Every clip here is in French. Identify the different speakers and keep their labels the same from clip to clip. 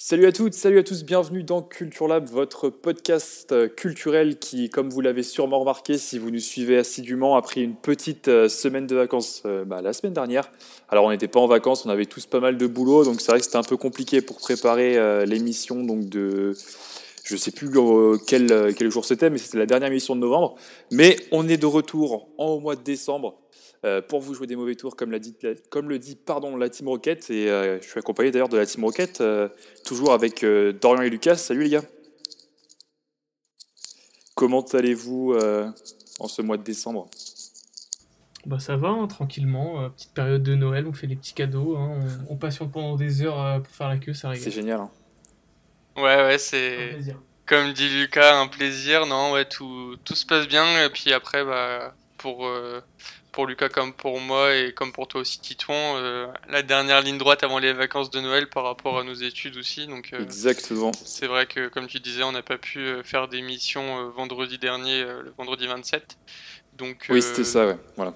Speaker 1: Salut à toutes, salut à tous, bienvenue dans Culture Lab, votre podcast euh, culturel qui, comme vous l'avez sûrement remarqué, si vous nous suivez assidûment, a pris une petite euh, semaine de vacances euh, bah, la semaine dernière. Alors on n'était pas en vacances, on avait tous pas mal de boulot, donc c'est vrai que c'était un peu compliqué pour préparer l'émission donc de... Je sais plus quel, quel jour c'était, mais c'était la dernière émission de novembre. Mais on est de retour en mois de décembre pour vous jouer des mauvais tours, comme, dit, comme le dit pardon, la Team Rocket. Et euh, je suis accompagné d'ailleurs de la Team Rocket, euh, toujours avec Dorian et Lucas. Salut les gars. Comment allez-vous en ce mois de décembre?
Speaker 2: Bah ça va, hein, tranquillement. petite période de Noël, on fait les petits cadeaux. Hein, on, patiente pendant des heures pour faire la queue, ça
Speaker 1: C'est génial. Hein.
Speaker 3: Ouais, ouais, c'est. Comme dit Lucas, un plaisir. Non, ouais, tout, tout se passe bien. Et puis après, bah, pour, pour Lucas comme pour moi et comme pour toi aussi Titouan, euh, la dernière ligne droite avant les vacances de Noël par rapport à nos études aussi. Donc,
Speaker 1: euh, Exactement.
Speaker 3: C'est vrai que comme tu disais, on n'a pas pu euh, faire d'émission vendredi dernier, le vendredi 27. Donc,
Speaker 1: oui, c'était ça, ouais. Voilà.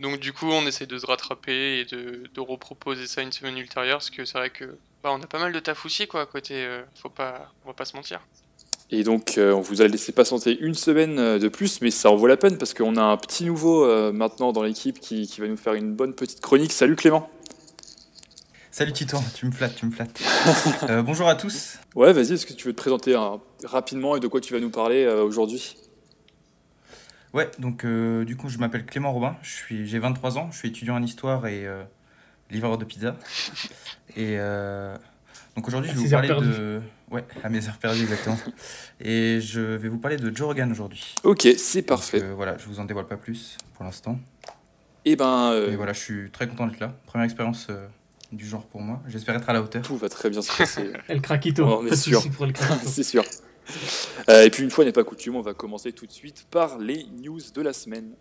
Speaker 3: Donc du coup, on essaie de se rattraper et de, de reproposer ça une semaine ultérieure, parce que c'est vrai que bah, on a pas mal de taf aussi quoi à côté. faut pas, on va pas se mentir.
Speaker 1: Et donc, euh, on vous a laissé patienter une semaine euh, de plus, mais ça en vaut la peine parce qu'on a un petit nouveau euh, maintenant dans l'équipe qui, va nous faire une bonne petite chronique. Salut Clément.
Speaker 4: Salut Tito, tu me flattes, tu me flattes. bonjour à tous.
Speaker 1: Ouais, vas-y, est-ce que tu veux te présenter hein, rapidement et de quoi tu vas nous parler aujourd'hui?
Speaker 4: Ouais, donc du coup, je m'appelle Clément Robin, j'ai 23 ans, je suis étudiant en histoire et livreur de pizza. Et donc aujourd'hui, je vais vous parler de. Ouais, à mes heures perdues, exactement. Et je vais vous parler de Joe Rogan aujourd'hui.
Speaker 1: Ok, c'est parfait.
Speaker 4: Euh, voilà, je vous en dévoile pas plus pour l'instant.
Speaker 1: Et eh ben.
Speaker 4: Euh, Et voilà, je suis très content d'être là. Première expérience euh, du genre pour moi. J'espère être à la hauteur.
Speaker 1: Tout va très bien se passer.
Speaker 2: El craquito.
Speaker 1: Oh, on sûr. c'est sûr. et puis une fois n'est pas coutume, on va commencer tout de suite par les news de la semaine.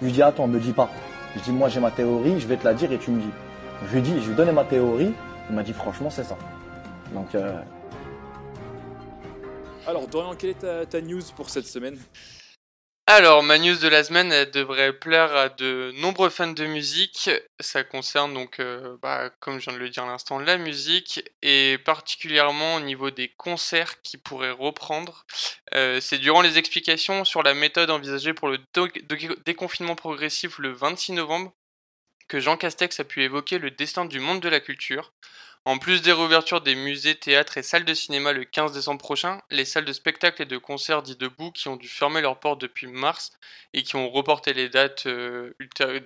Speaker 5: Je lui dis attends, me dis pas. Je dis, moi j'ai ma théorie, je vais te la dire et tu me dis. Je lui dis, je lui donnais ma théorie, il m'a dit, franchement, c'est ça. Donc. Euh...
Speaker 1: Alors, Dorian, quelle est ta news pour cette semaine?
Speaker 3: Alors, ma news de la semaine, elle devrait plaire à de nombreux fans de musique. Ça concerne donc, euh, bah, comme je viens de le dire à l'instant, la musique et particulièrement au niveau des concerts qui pourraient reprendre. Euh, c'est durant les explications sur la méthode envisagée pour le déconfinement progressif le 26 novembre que Jean Castex a pu évoquer le destin du monde de la culture. En plus des réouvertures des musées, théâtres et salles de cinéma le 15 décembre prochain, les salles de spectacle et de concerts dits debout qui ont dû fermer leurs portes depuis mars et qui ont reporté les dates euh,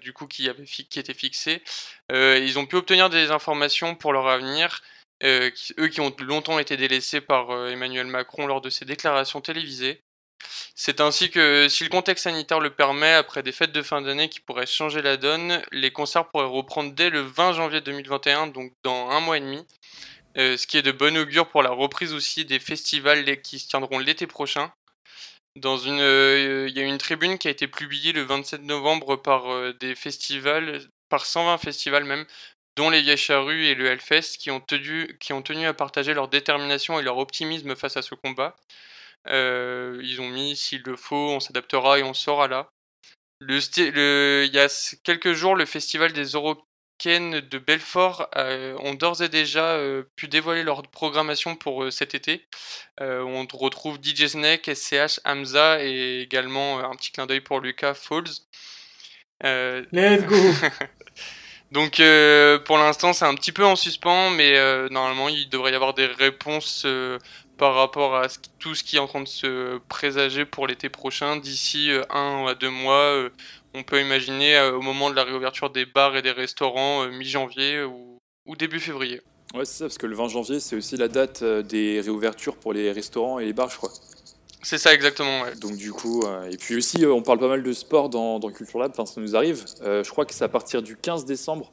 Speaker 3: du coup qui, avaient qui étaient fixées, euh, ils ont pu obtenir des informations pour leur avenir, euh, eux qui ont longtemps été délaissés par Emmanuel Macron lors de ses déclarations télévisées. C'est ainsi que, si le contexte sanitaire le permet, après des fêtes de fin d'année qui pourraient changer la donne, les concerts pourraient reprendre dès le 20 janvier 2021, donc dans un mois et demi. Euh, ce qui est de bon augure pour la reprise aussi des festivals qui se tiendront l'été prochain. Dans une, euh, il y a une tribune qui a été publiée le 27 novembre par euh, des festivals, par 120 festivals même, dont les Vieilles Charrues et le Hellfest, qui ont, tenu, qui ont tenu à partager leur détermination et leur optimisme face à ce combat. Euh, ils ont mis s'il le faut, on s'adaptera et on sera là. Le, le, il y a quelques jours, le festival des Euroken de Belfort euh, ont d'ores et déjà euh, pu dévoiler leur programmation pour cet été. on retrouve DJ Snake, SCH, Hamza et également un petit clin d'œil pour Lucas Falls.
Speaker 2: Let's go
Speaker 3: Donc pour l'instant c'est un petit peu en suspens, mais normalement il devrait y avoir des réponses par rapport à tout ce qui est en train de se présager pour l'été prochain. D'ici euh, un à deux mois, euh, on peut imaginer euh, au moment de la réouverture des bars et des restaurants mi-janvier ou, début février.
Speaker 1: Ouais, c'est ça, parce que le 20 janvier, c'est aussi la date des réouvertures pour les restaurants et les bars, je crois.
Speaker 3: C'est ça, exactement. Ouais.
Speaker 1: Donc, du coup, et puis aussi, on parle pas mal de sport dans, dans Culture Lab, enfin, ça nous arrive. je crois que c'est à partir du 15 décembre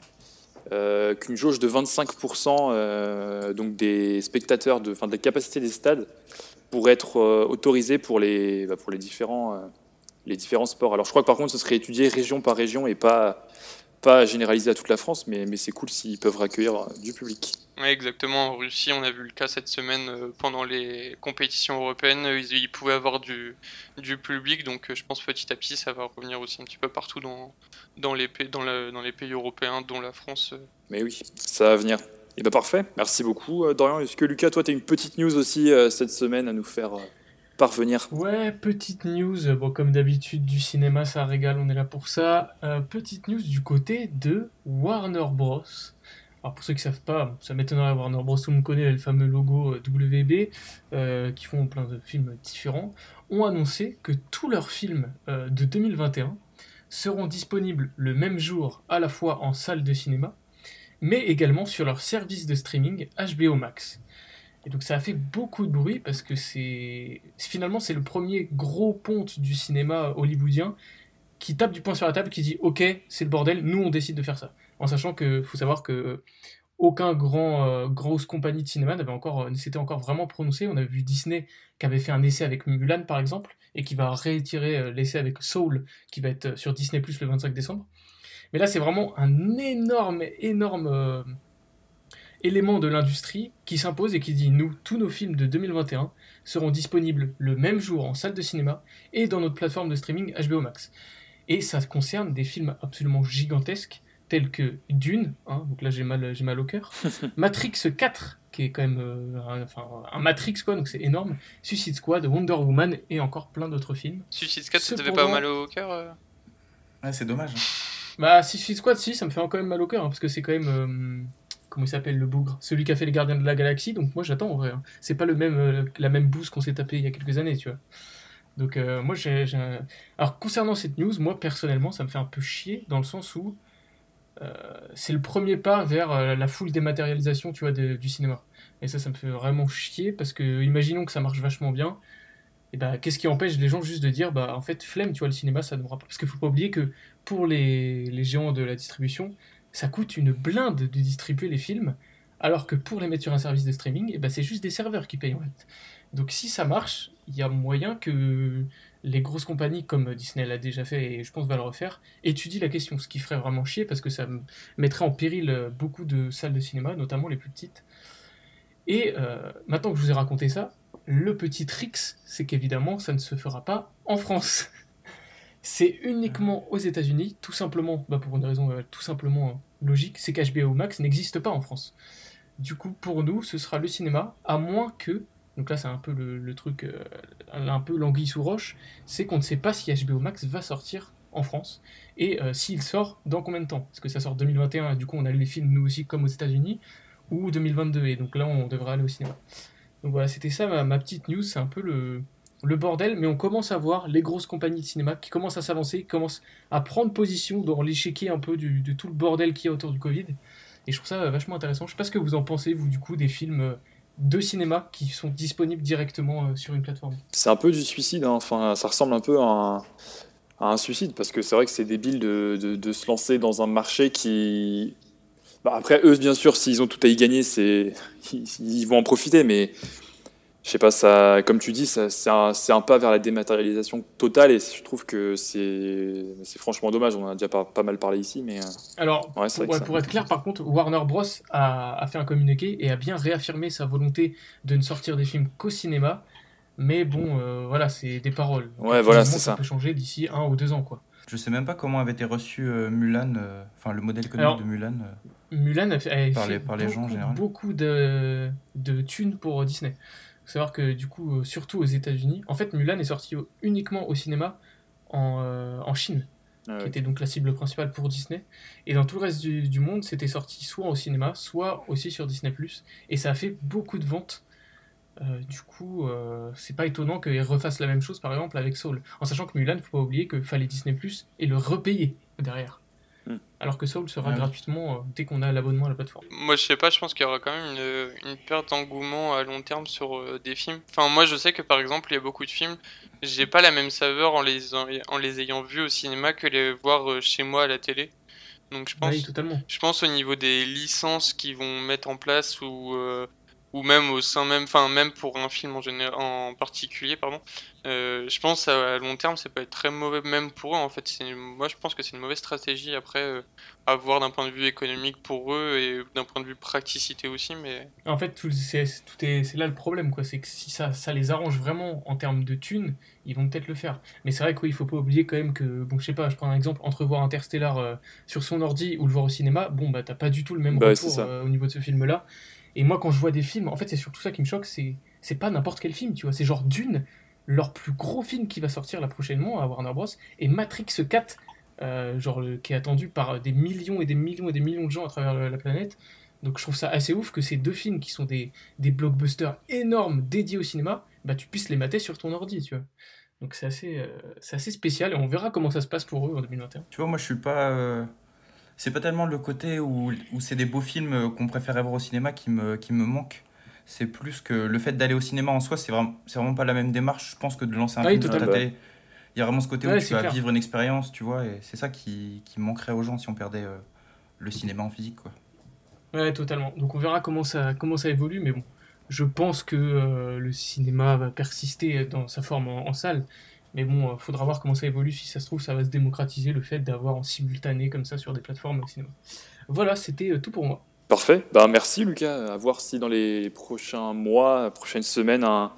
Speaker 1: euh, qu'une jauge de 25% euh, donc des spectateurs, de, enfin, de la capacité des stades, pourrait être euh, autorisée pour les, bah, pour les, différents, les différents sports. Alors je crois que par contre ce serait étudié région par région et pas, pas généralisé à toute la France, mais, mais c'est cool s'ils peuvent accueillir du public.
Speaker 3: Oui, exactement. En Russie, on a vu le cas cette semaine pendant les compétitions européennes. Ils, pouvaient avoir du, du public, donc je pense petit à petit, ça va revenir aussi un petit peu partout dans, dans, les, dans les pays européens, dont la France.
Speaker 1: Mais oui, ça va venir. Et eh bien parfait, merci beaucoup Dorian. Est-ce que Lucas, toi, tu as une petite news aussi cette semaine à nous faire parvenir.
Speaker 2: Ouais, petite news. Bon, comme d'habitude, du cinéma, ça régale, on est là pour ça. Euh, petite news du côté de Warner Bros. Alors, pour ceux qui savent pas, ça m'étonnerait, Warner Bros. Le monde connaît le fameux logo euh, WB, euh, qui font plein de films différents, ont annoncé que tous leurs films de 2021 seront disponibles le même jour, à la fois en salle de cinéma, mais également sur leur service de streaming HBO Max. Et donc ça a fait beaucoup de bruit parce que c'est finalement c'est le premier gros ponte du cinéma hollywoodien qui tape du poing sur la table, qui dit ok c'est le bordel, nous on décide de faire ça. En sachant que faut savoir que aucun grand euh, grosse compagnie de cinéma n'avait encore euh, s'était encore vraiment prononcé. On a vu Disney qui avait fait un essai avec Mulan par exemple et qui va euh, l'essai avec Soul qui va être sur Disney Plus le 25 décembre. Mais là c'est vraiment un énorme énorme élément de l'industrie qui s'impose et qui dit nous, tous nos films de 2021 seront disponibles le même jour en salle de cinéma et dans notre plateforme de streaming HBO Max. Et ça concerne des films absolument gigantesques tels que Dune, hein, donc là j'ai mal, j'ai mal au cœur, Matrix 4, qui est quand même euh, un, enfin, un Matrix quoi, donc c'est énorme, Suicide Squad, Wonder Woman et encore plein d'autres films.
Speaker 3: Suicide Squad, ça te fait pas mal au cœur euh
Speaker 4: Ouais, c'est dommage.
Speaker 2: Bah, Suicide Squad, si, ça me fait quand même mal au cœur, hein, parce que c'est quand même... Euh, comment il s'appelle le bougre Celui qui a fait les Gardiens de la Galaxie. Donc moi j'attends en vrai. Hein. C'est pas le même, euh, la même bouse qu'on s'est tapé il y a quelques années, tu vois. Donc euh, moi j'ai, Alors concernant cette news, moi personnellement ça me fait un peu chier dans le sens où euh, c'est le premier pas vers la full dématérialisation, tu vois, du cinéma. Et ça, ça me fait vraiment chier parce que imaginons que ça marche vachement bien. Et bah, qu'est-ce qui empêche les gens juste de dire, bah, en fait, flemme, tu vois, le cinéma, ça ne pas. Parce qu'il faut pas oublier que pour les, les géants de la distribution, ça coûte une blinde de distribuer les films, alors que pour les mettre sur un service de streaming, eh ben c'est juste des serveurs qui payent en fait. Donc si ça marche, il y a moyen que les grosses compagnies comme Disney l'a déjà fait et je pense va le refaire, étudient la question, ce qui ferait vraiment chier parce que ça mettrait en péril beaucoup de salles de cinéma, notamment les plus petites. Et euh, maintenant que je vous ai raconté ça, le petit tricks, c'est qu'évidemment ça ne se fera pas en France. C'est uniquement aux États-Unis, tout simplement, bah pour une raison euh, tout simplement euh, logique, c'est qu'HBO Max n'existe pas en France. Du coup, pour nous, ce sera le cinéma, à moins que, donc là c'est un peu le, truc, euh, un peu l'anguille sous roche, c'est qu'on ne sait pas si HBO Max va sortir en France, et s'il sort, dans combien de temps? Est-ce que ça sort 2021, du coup on a les films nous aussi comme aux États-Unis, ou 2022, et donc là on devrait aller au cinéma. Donc voilà, c'était ça ma petite news, c'est un peu le, le bordel, mais on commence à voir les grosses compagnies de cinéma qui commencent à s'avancer, qui commencent à prendre position dans l'échiquier un peu de tout le bordel qu'il y a autour du Covid. Et je trouve ça vachement intéressant. Je sais pas ce que vous en pensez, vous, du coup, des films euh, de cinéma qui sont disponibles directement euh, sur une plateforme.
Speaker 1: C'est un peu du suicide, hein. enfin, ça ressemble un peu à un, suicide, parce que c'est vrai que c'est débile de, de, se lancer dans un marché qui... Bah, après, eux, bien sûr, s'ils ont tout à y gagner, c'est ils vont en profiter, mais je sais pas, ça, comme tu dis, c'est un, un, pas vers la dématérialisation totale et je trouve que c'est franchement dommage. On en a déjà pas, pas mal parlé ici, mais. Euh,
Speaker 2: Alors, pour, être clair, par contre, Warner Bros. A, a, fait un communiqué et a bien réaffirmé sa volonté de ne sortir des films qu'au cinéma. Mais bon, euh, voilà, c'est des paroles.
Speaker 1: ouais, voilà, c'est ça.
Speaker 2: Ça peut changer d'ici un ou deux ans, quoi.
Speaker 4: Je sais même pas comment avait été reçu euh, Mulan, enfin le modèle économique de Mulan.
Speaker 2: Mulan a fait, par, les, par les gens en beaucoup de, de thunes pour Disney savoir que du coup, euh, surtout aux États-Unis, en fait, Mulan est sorti uniquement au cinéma en, euh, en Chine, ah qui était donc la cible principale pour Disney. Et dans tout le reste du, monde, c'était sorti soit au cinéma, soit aussi sur Disney ⁇ Et ça a fait beaucoup de ventes. Euh, du coup, c'est pas étonnant qu'ils refassent la même chose, par exemple, avec Soul. En sachant que Mulan, faut pas oublier qu'il fallait Disney Plus et le repayer derrière. Hmm. Alors que Soul sera gratuitement euh, dès qu'on a l'abonnement à la plateforme.
Speaker 3: Moi je sais pas, je pense qu'il y aura quand même une, une perte d'engouement à long terme sur euh, des films. Enfin moi je sais que par exemple il y a beaucoup de films, j'ai pas la même saveur en les, en, les ayant vus au cinéma que les voir euh, chez moi à la télé. Donc je pense,
Speaker 2: totalement.
Speaker 3: je pense au niveau des licences qu'ils vont mettre en place ou ou même au sein même, enfin même pour un film en, général, en particulier, pardon. Euh, je pense à, long terme, ça peut être très mauvais même pour eux. En fait, moi je pense que c'est une mauvaise stratégie après euh, à voir d'un point de vue économique pour eux et d'un point de vue praticité aussi. Mais
Speaker 2: en fait, tout c'est tout est, c'est là le problème quoi. C'est que si ça, ça les arrange vraiment en termes de thunes, ils vont peut-être le faire. Mais c'est vrai qu'il faut pas oublier quand même que bon, je sais pas, je prends un exemple entre voir Interstellar euh, sur son ordi ou le voir au cinéma. Bon bah t'as pas du tout le même bah, retour au niveau de ce film là. Et moi, quand je vois des films, en fait, c'est surtout ça qui me choque, c'est c'est pas n'importe quel film, tu vois. C'est genre Dune, leur plus gros film qui va sortir la prochainement à Warner Bros. Et Matrix 4, euh, genre qui est attendu par des millions et des millions et des millions de gens à travers la planète. Donc je trouve ça assez ouf que ces deux films qui sont des, des blockbusters énormes dédiés au cinéma, bah tu puisses les mater sur ton ordi, tu vois. Donc c'est assez, euh, assez spécial et on verra comment ça se passe pour eux en 2021.
Speaker 4: Tu vois, moi je suis pas. Euh, c'est pas tellement le côté où, où c'est des beaux films qu'on préfère voir au cinéma qui me, qui me manque. C'est plus que le fait d'aller au cinéma en soi, c'est vraiment, vraiment pas la même démarche, je pense, que de lancer un film sur ta télé. Il y a vraiment ce côté où tu vas vivre une expérience, tu vois, et c'est ça qui, qui, manquerait aux gens si on perdait euh, le cinéma en physique, quoi.
Speaker 2: Ouais, totalement. Donc on verra comment ça, comment ça évolue, mais bon, je pense que euh, le cinéma va persister dans sa forme en salle. Mais bon, euh, faudra voir comment ça évolue. Si ça se trouve, ça va se démocratiser le fait d'avoir en simultané comme ça sur des plateformes au cinéma. Voilà, c'était euh, tout pour moi.
Speaker 1: Parfait. Ben, merci Lucas. À voir si dans les prochains mois, prochaines semaines, un,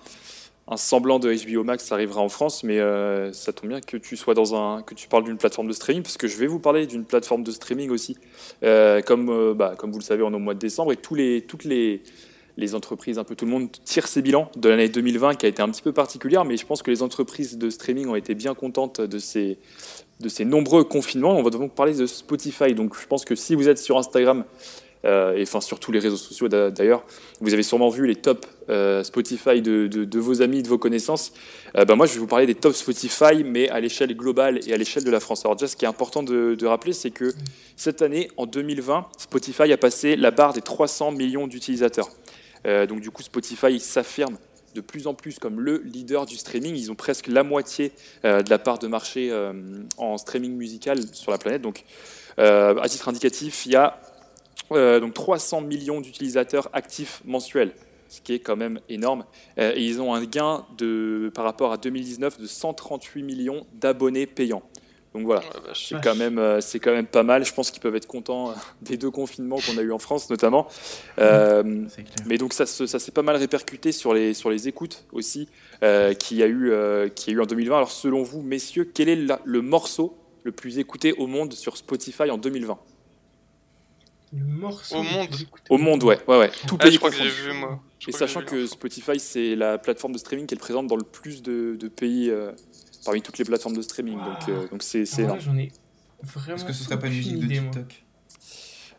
Speaker 1: un semblant de HBO Max arrivera en France. Mais euh, ça tombe bien que tu sois dans un, que tu parles d'une plateforme de streaming, parce que je vais vous parler d'une plateforme de streaming aussi. comme, bah, comme vous le savez, on est au mois de décembre et tous les, toutes les les entreprises, un peu tout le monde tire ses bilans de l'année 2020 qui a été un petit peu particulière, mais je pense que les entreprises de streaming ont été bien contentes de ces, de ces nombreux confinements. On va donc parler de Spotify. Donc je pense que si vous êtes sur Instagram, euh, et enfin sur tous les réseaux sociaux d'ailleurs, vous avez sûrement vu les tops euh, Spotify de, de, vos amis, de vos connaissances. Ben moi, je vais vous parler des tops Spotify, mais à l'échelle globale et à l'échelle de la France. Alors déjà, ce qui est important de rappeler, c'est que cette année, en 2020, Spotify a passé la barre des 300 millions d'utilisateurs. Euh, donc du coup, Spotify s'affirme de plus en plus comme le leader du streaming. Ils ont presque la moitié euh, de la part de marché euh, en streaming musical sur la planète. Donc, à titre indicatif, il y a donc 300 millions d'utilisateurs actifs mensuels, ce qui est quand même énorme. et ils ont un gain par rapport à 2019 de 138 millions d'abonnés payants. Donc voilà, c'est quand, même, euh, c'est quand même pas mal. Je pense qu'ils peuvent être contents euh, des deux confinements qu'on a eu en France notamment. Euh, mais donc ça, ça s'est pas mal répercuté sur les, sur les écoutes aussi qu'il y, a eu, qui a eu en 2020. Alors selon vous, messieurs, quel est le morceau le plus écouté au monde sur Spotify en 2020
Speaker 2: le morceau
Speaker 3: au monde
Speaker 1: Au monde, ouais. ouais, ouais.
Speaker 3: Tout ah, pays je crois que vu, moi.
Speaker 1: Et sachant que, Spotify, c'est la plateforme de streaming qui est présente dans le plus de, de pays parmi toutes les plateformes de streaming. Donc, euh, donc c'est
Speaker 2: ah énorme.
Speaker 4: Est-ce que ce serait pas une musique de TikTok?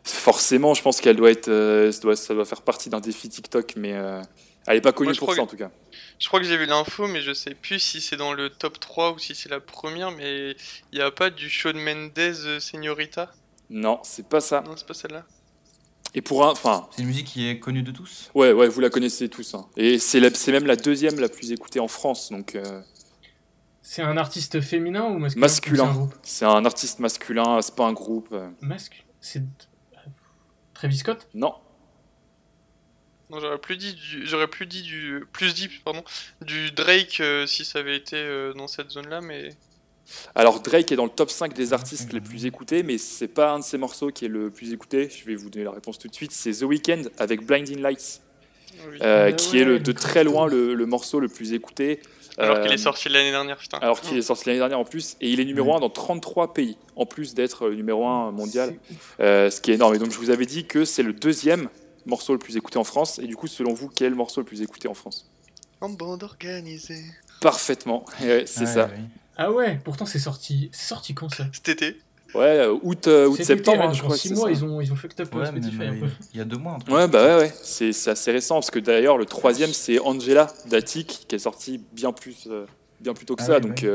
Speaker 1: Forcément, je pense qu'elle doit être, euh, ça, doit, ça doit faire partie d'un défi TikTok, mais euh, elle n'est pas connue pour ça en tout cas.
Speaker 3: Je crois que j'ai vu l'info, mais je sais plus si c'est dans le top 3 ou si c'est la première, mais il n'y a pas du Shawn Mendes Señorita?
Speaker 1: Non, c'est pas ça.
Speaker 3: Non, c'est pas celle-là.
Speaker 1: Et pour un, enfin.
Speaker 4: C'est une musique qui est connue de tous?
Speaker 1: Ouais, ouais, vous la connaissez tous. Hein. Et c'est même la deuxième la plus écoutée en France, donc.
Speaker 2: C'est un artiste féminin ou masculin
Speaker 1: Masculin. C'est un, artiste masculin, c'est pas un groupe. Euh.
Speaker 2: Masculin C'est. Travis Scott
Speaker 1: Non.
Speaker 3: Non, j'aurais plus dit du, j'aurais plus dit du, plus dit, pardon, du Drake euh, si ça avait été euh, dans cette zone-là, mais.
Speaker 1: Alors Drake est dans le top 5 des artistes les plus écoutés, mais c'est pas un de ses morceaux qui est le plus écouté. Je vais vous donner la réponse tout de suite. C'est The Weeknd avec Blinding Lights, ah qui est le, de très loin le, morceau le plus écouté.
Speaker 3: Alors qu'il est euh, sorti l'année dernière, putain.
Speaker 1: Alors qu'il est sorti l'année dernière en plus, et il est numéro 1 dans 33 pays, en plus d'être numéro 1 mondial, euh, ce qui est énorme. Et donc je vous avais dit que c'est le deuxième morceau le plus écouté en France, et du coup, selon vous, quel morceau le plus écouté en France?
Speaker 3: En bande organisée.
Speaker 1: Parfaitement, c'est ça.
Speaker 2: Ah ouais, pourtant c'est sorti, c'est sorti quand ça?
Speaker 3: Cet été.
Speaker 1: Ouais, euh, août, euh, août septembre, hein,
Speaker 2: je crois. 6 mois, ils ont, ils ont fucked up ouais, Spotify un peu.
Speaker 4: Il y a deux mois.
Speaker 1: Ouais, bah ouais, ouais. C'est assez récent parce que d'ailleurs, le troisième, c'est Angela d'Attic qui est sorti bien plus, euh, bien plus tôt que ah ça. donc,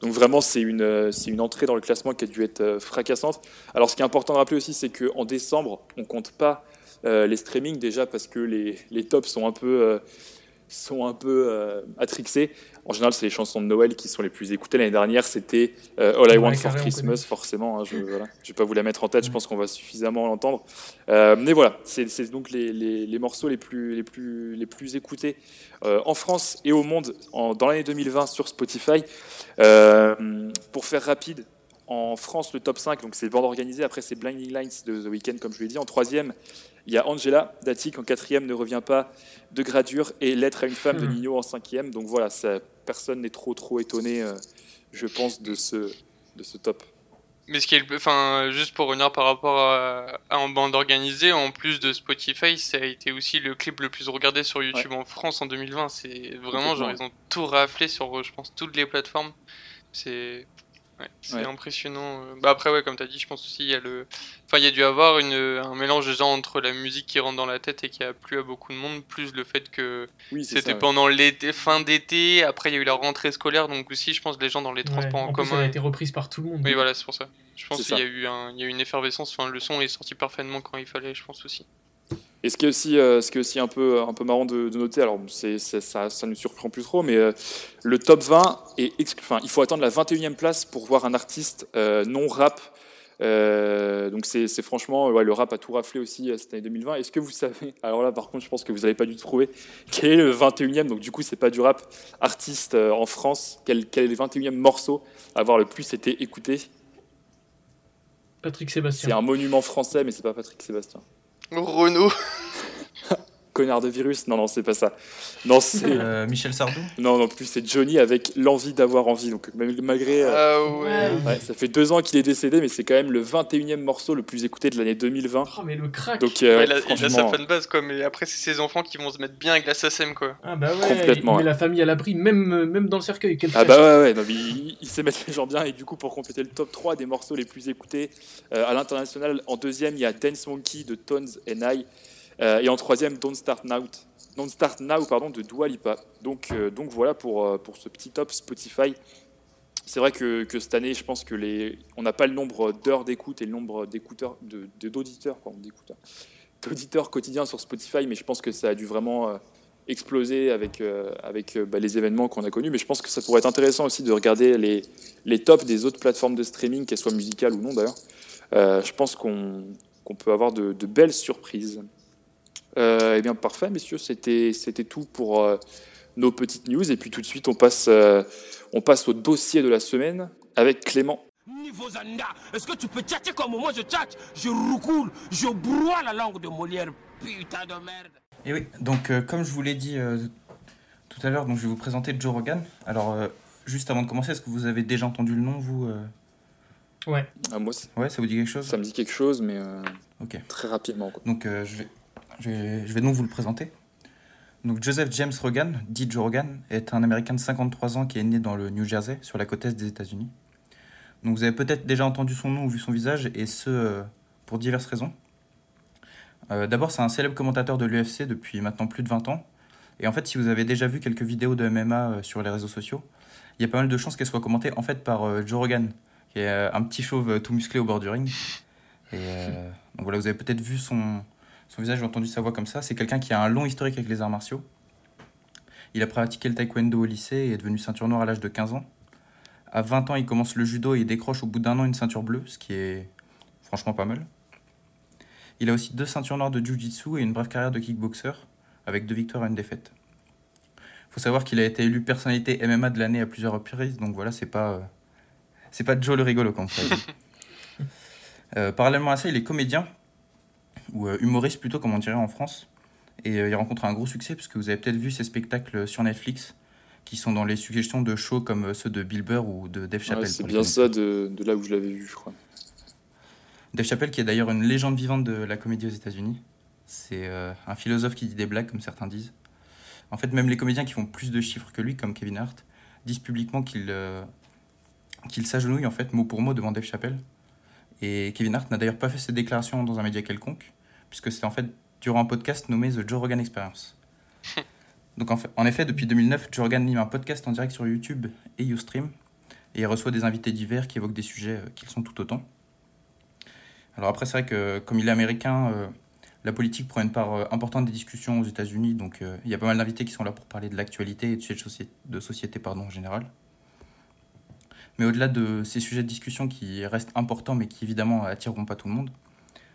Speaker 1: donc vraiment, c'est une, c'est une entrée dans le classement qui a dû être fracassante. Alors, ce qui est important de rappeler aussi, c'est qu'en décembre, on compte pas les streamings déjà parce que les, les tops sont un peu sont un peu euh, attrixés. En général, c'est les chansons de Noël qui sont les plus écoutées. L'année dernière, c'était euh, All I Want for Christmas, forcément. Hein, je ne vais pas vous la mettre en tête, je pense qu'on va suffisamment l'entendre. Euh, mais voilà, c'est donc les, les, morceaux les plus, les plus, les plus écoutés en France et au monde en, dans l'année 2020 sur Spotify. pour faire rapide, en France, le top 5, donc c'est bande organisée. Après, c'est Blinding Lines de The Weeknd, comme je l'ai dit. En troisième, il y a Angela Datik. En quatrième, Ne revient pas de Gradure. Et Lettre à une femme de hmm. Nino en cinquième. Donc voilà, ça, personne n'est trop, trop étonné, euh, je pense, de ce, de ce top.
Speaker 3: Mais ce qui est, enfin, juste pour revenir par rapport à, en bande organisée, en plus de Spotify, ça a été aussi le clip le plus regardé sur YouTube en France en 2020. C'est vraiment, genre, ils ont tout raflé sur, je pense, toutes les plateformes. C'est c'est impressionnant. Euh. Bah après, ouais, comme tu as dit, je pense aussi il y a le. Enfin, il y a dû avoir une, un mélange déjà entre la musique qui rentre dans la tête et qui a plu à beaucoup de monde, plus le fait que c'était pendant l'été, fin d'été, après il y a eu la rentrée scolaire, donc aussi, je pense, les gens dans les transports en, commun.
Speaker 2: a été reprise par tout le monde.
Speaker 3: Oui, voilà, c'est pour ça. Je pense qu'il y, a eu un, il y a eu une effervescence, enfin, le son est sorti parfaitement quand il fallait, je pense aussi.
Speaker 1: Et ce qui est aussi, euh, ce qui est aussi un, peu, un peu marrant de, noter, alors c'est, ça, ça nous surprend plus trop, mais euh, le top 20, est enfin, il faut attendre la 21e place pour voir un artiste euh, non rap. donc c'est, franchement, ouais, le rap a tout raflé aussi cette année 2020. Est-ce que vous savez, alors là par contre je pense que vous n'avez pas dû trouver, quel est le 21e, donc du coup c'est pas du rap, artiste en France, quel, quel est le 21e morceau à avoir le plus été écouté?
Speaker 2: Patrick Sébastien.
Speaker 1: C'est un monument français mais c'est pas Patrick Sébastien.
Speaker 3: Renault.
Speaker 1: Connard de virus Non, non, c'est pas ça. Non, c'est.
Speaker 4: Euh, Michel Sardou
Speaker 1: Non, non plus, c'est Johnny avec l'envie d'avoir envie. Donc, malgré.
Speaker 3: Euh,
Speaker 1: ah ouais. Ça fait deux ans qu'il est décédé, mais c'est quand même le 21 e morceau le plus écouté de l'année 2020.
Speaker 2: Oh, mais le crack
Speaker 1: Donc, euh,
Speaker 3: il, a, sa fanbase, quoi. Mais après, c'est ses enfants qui vont se mettre bien avec la SACEM, quoi.
Speaker 2: Ah, bah ouais. Complètement. Il met la famille à l'abri, même, même dans le cercueil.
Speaker 1: ah, bah ouais, ouais. Non, il, il, sait mettre les gens bien. Et du coup, pour compléter le top 3 des morceaux les plus écoutés à l'international, en deuxième, il y a Dance Monkey de Tones and I. Euh, et en troisième, Don't Start Now, Don't Start Now pardon, de Dua Lipa. Donc, euh, donc voilà pour, euh, pour ce petit top Spotify. C'est vrai que, que, cette année, je pense que les, on n'a pas le nombre d'heures d'écoute et le nombre d'écouteurs, d'auditeurs, d'écouteurs, d'auditeurs quotidiens sur Spotify, mais je pense que ça a dû vraiment exploser avec, avec bah, les événements qu'on a connus. Mais je pense que ça pourrait être intéressant aussi de regarder les, les tops des autres plateformes de streaming, qu'elles soient musicales ou non d'ailleurs. je pense qu'on peut avoir de belles surprises. Euh, eh bien, parfait, messieurs, c'était, c'était tout pour euh, nos petites news. Et puis tout de suite, on passe, euh, on passe au dossier de la semaine avec Clément. Niveau Zanda, est-ce que tu peux tchatcher comme moi je tchatche? Je roucoule, je broie la langue de Molière,
Speaker 4: putain de merde. Et oui, donc comme je vous l'ai dit tout à l'heure, donc je vais vous présenter Joe Rogan. Alors, juste avant de commencer, est-ce que vous avez déjà entendu le nom, vous
Speaker 2: Ouais.
Speaker 1: Ah, moi,
Speaker 4: ouais, ça vous dit quelque chose?
Speaker 1: Ça me dit quelque chose, mais très rapidement.
Speaker 4: Donc, je vais je vais, donc vous le présenter. Donc Joseph James Rogan, dit Joe Rogan, est un Américain de 53 ans qui est né dans le New Jersey, sur la côte est des États-Unis. Donc vous avez peut-être déjà entendu son nom ou vu son visage, et ce, euh, pour diverses raisons. Euh, d'abord, c'est un célèbre commentateur de l'UFC depuis maintenant plus de 20 ans. Et en fait, si vous avez déjà vu quelques vidéos de MMA euh, sur les réseaux sociaux, il y a pas mal de chances qu'elles soient commentées en fait par Joe Rogan, qui est un petit chauve tout musclé au bord du ring. Donc voilà, vous avez peut-être vu son, son visage, j'ai entendu sa voix comme ça. C'est quelqu'un qui a un long historique avec les arts martiaux. Il a pratiqué le taekwondo au lycée et est devenu ceinture noire à l'âge de 15 ans. À 20 ans, il commence le judo et il décroche au bout d'un an une ceinture bleue, ce qui est franchement pas mal. Il a aussi deux ceintures noires de jiu-jitsu et une brève carrière de kickboxer, avec deux victoires et une défaite. Il faut savoir qu'il a été élu personnalité MMA de l'année à plusieurs reprises, donc voilà, c'est pas, c'est pas Joe le rigolo comme ça. euh, parallèlement à ça, il est comédien, ou euh, humoriste plutôt, comme on dirait en France. Et euh, il rencontre un gros succès, parce que vous avez peut-être vu ces spectacles sur Netflix, qui sont dans les suggestions de shows comme euh, ceux de Bill Burr ou de Dave Chappelle.
Speaker 1: c'est bien ça de, de, là où je l'avais vu, je crois.
Speaker 4: Dave Chappelle, qui est d'ailleurs une légende vivante de la comédie aux États-Unis. C'est un philosophe qui dit des blagues, comme certains disent. En fait, même les comédiens qui font plus de chiffres que lui, comme Kevin Hart, disent publiquement qu'il qu'il s'agenouille en fait mot pour mot devant Dave Chappelle. Et Kevin Hart n'a d'ailleurs pas fait cette déclaration dans un média quelconque puisque c'était en fait durant un podcast nommé The Joe Rogan Experience. Donc en, fait, en effet, depuis 2009, Joe Rogan anime un podcast en direct sur YouTube et Ustream, et il reçoit des invités divers qui évoquent des sujets euh, qu'ils sont tout autant. Alors après, c'est vrai que comme il est américain, euh, la politique prend une part importante des discussions aux États-Unis, donc il y a pas mal d'invités qui sont là pour parler de l'actualité et de sujets de société pardon, en général. Mais au-delà de ces sujets de discussion qui restent importants, mais qui évidemment attireront pas tout le monde,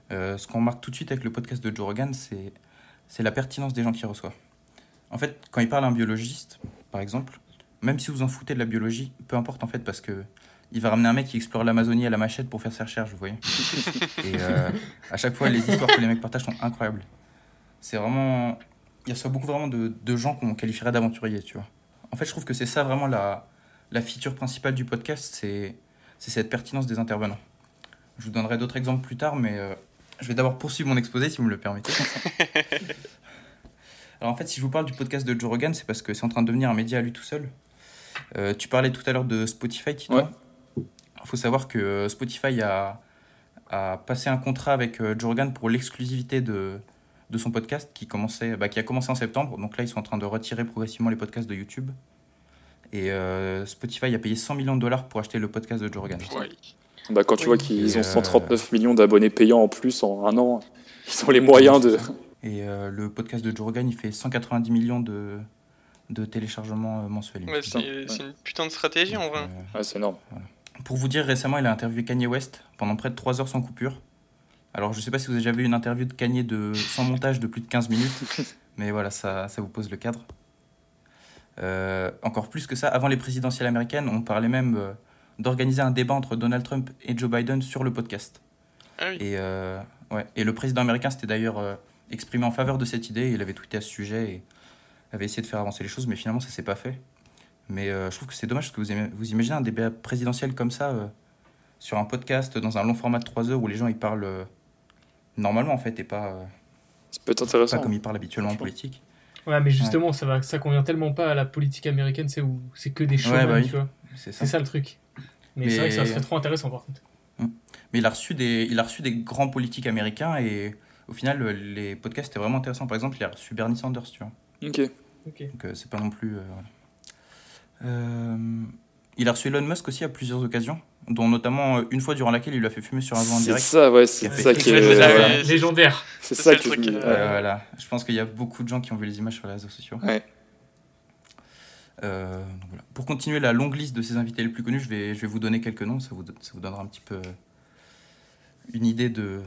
Speaker 4: ce qu'on remarque tout de suite avec le podcast de Joe Rogan, c'est la pertinence des gens qui reçoit. En fait, quand il parle à un biologiste, par exemple, même si vous en foutez de la biologie, peu importe en fait, parce que il va ramener un mec qui explore l'Amazonie à la machette pour faire ses recherches, vous voyez. Et euh, à chaque fois, les histoires que les mecs partagent sont incroyables. C'est vraiment. Il y a beaucoup vraiment de, de gens qu'on qualifierait d'aventuriers, tu vois. En fait, je trouve que c'est ça vraiment la, la feature principale du podcast, c'est cette pertinence des intervenants. Je vous donnerai d'autres exemples plus tard, mais euh, je vais d'abord poursuivre mon exposé si vous me le permettez. Alors en fait, si je vous parle du podcast de Joe Rogan, c'est parce que c'est en train de devenir un média à lui tout seul. Euh, tu parlais tout à l'heure de Spotify, Tito. Il faut savoir que euh, Spotify a, a passé un contrat avec euh, Joe Rogan pour l'exclusivité de, de son podcast qui, commençait, bah, qui a commencé en septembre. Donc là, ils sont en train de retirer progressivement les podcasts de YouTube. Et Spotify a payé 100 millions de dollars pour acheter le podcast de Joe Rogan.
Speaker 1: Bah, quand tu vois qu'ils ont 139 millions d'abonnés payants en plus en un an, ils ont les moyens de.
Speaker 4: Et le podcast de Joe Rogan, il fait 190 millions de, de téléchargement euh, mensuel.
Speaker 3: c'est une putain de stratégie en vrai.
Speaker 1: Euh, c'est énorme.
Speaker 4: Pour vous dire, récemment, il a interviewé Kanye West pendant près de 3 heures sans coupure. Alors, je sais pas si vous avez déjà vu une interview de Kanye de, sans montage de plus de 15 minutes, mais voilà, ça, ça vous pose le cadre. Euh, encore plus que ça, avant les présidentielles américaines, on parlait même d'organiser un débat entre Donald Trump et Joe Biden sur le podcast.
Speaker 3: Ah oui.
Speaker 4: et, ouais. et le président américain s'était d'ailleurs exprimé en faveur de cette idée, il avait tweeté à ce sujet. Et avait essayé de faire avancer les choses, mais finalement, ça s'est pas fait. Mais euh, je trouve que c'est dommage parce que vous, vous imaginez un débat présidentiel comme ça, euh, sur un podcast, dans un long format de 3 heures où les gens ils parlent euh, normalement en fait, et pas,
Speaker 1: ça peut être intéressant.
Speaker 4: pas comme ils parlent habituellement en politique.
Speaker 2: Ouais, mais justement, ça, va, ça convient tellement pas à la politique américaine, c'est où c'est que des chemins, bah tu vois. C'est ça. ça. le truc. Mais, c'est vrai que ça serait trop intéressant par contre.
Speaker 4: Hum. Mais il a, reçu des, il a reçu des grands politiques américains et au final, les podcasts étaient vraiment intéressants. Par exemple, il a reçu Bernie Sanders, tu vois.
Speaker 1: Ok.
Speaker 4: Donc euh, c'est pas non plus. Euh, euh, il a reçu Elon Musk aussi à plusieurs occasions, dont notamment une fois durant laquelle il lui a fait fumer sur un en direct.
Speaker 1: C'est ça, ouais, c'est ça qui est
Speaker 2: légendaire.
Speaker 1: C'est ça qui est.
Speaker 4: voilà. Je pense qu'il y a beaucoup de gens qui ont vu les images sur les réseaux sociaux.
Speaker 1: Ouais.
Speaker 4: Voilà. Pour continuer la longue liste de ces invités les plus connus, je vais, vous donner quelques noms, ça vous, donnera un petit peu une idée de,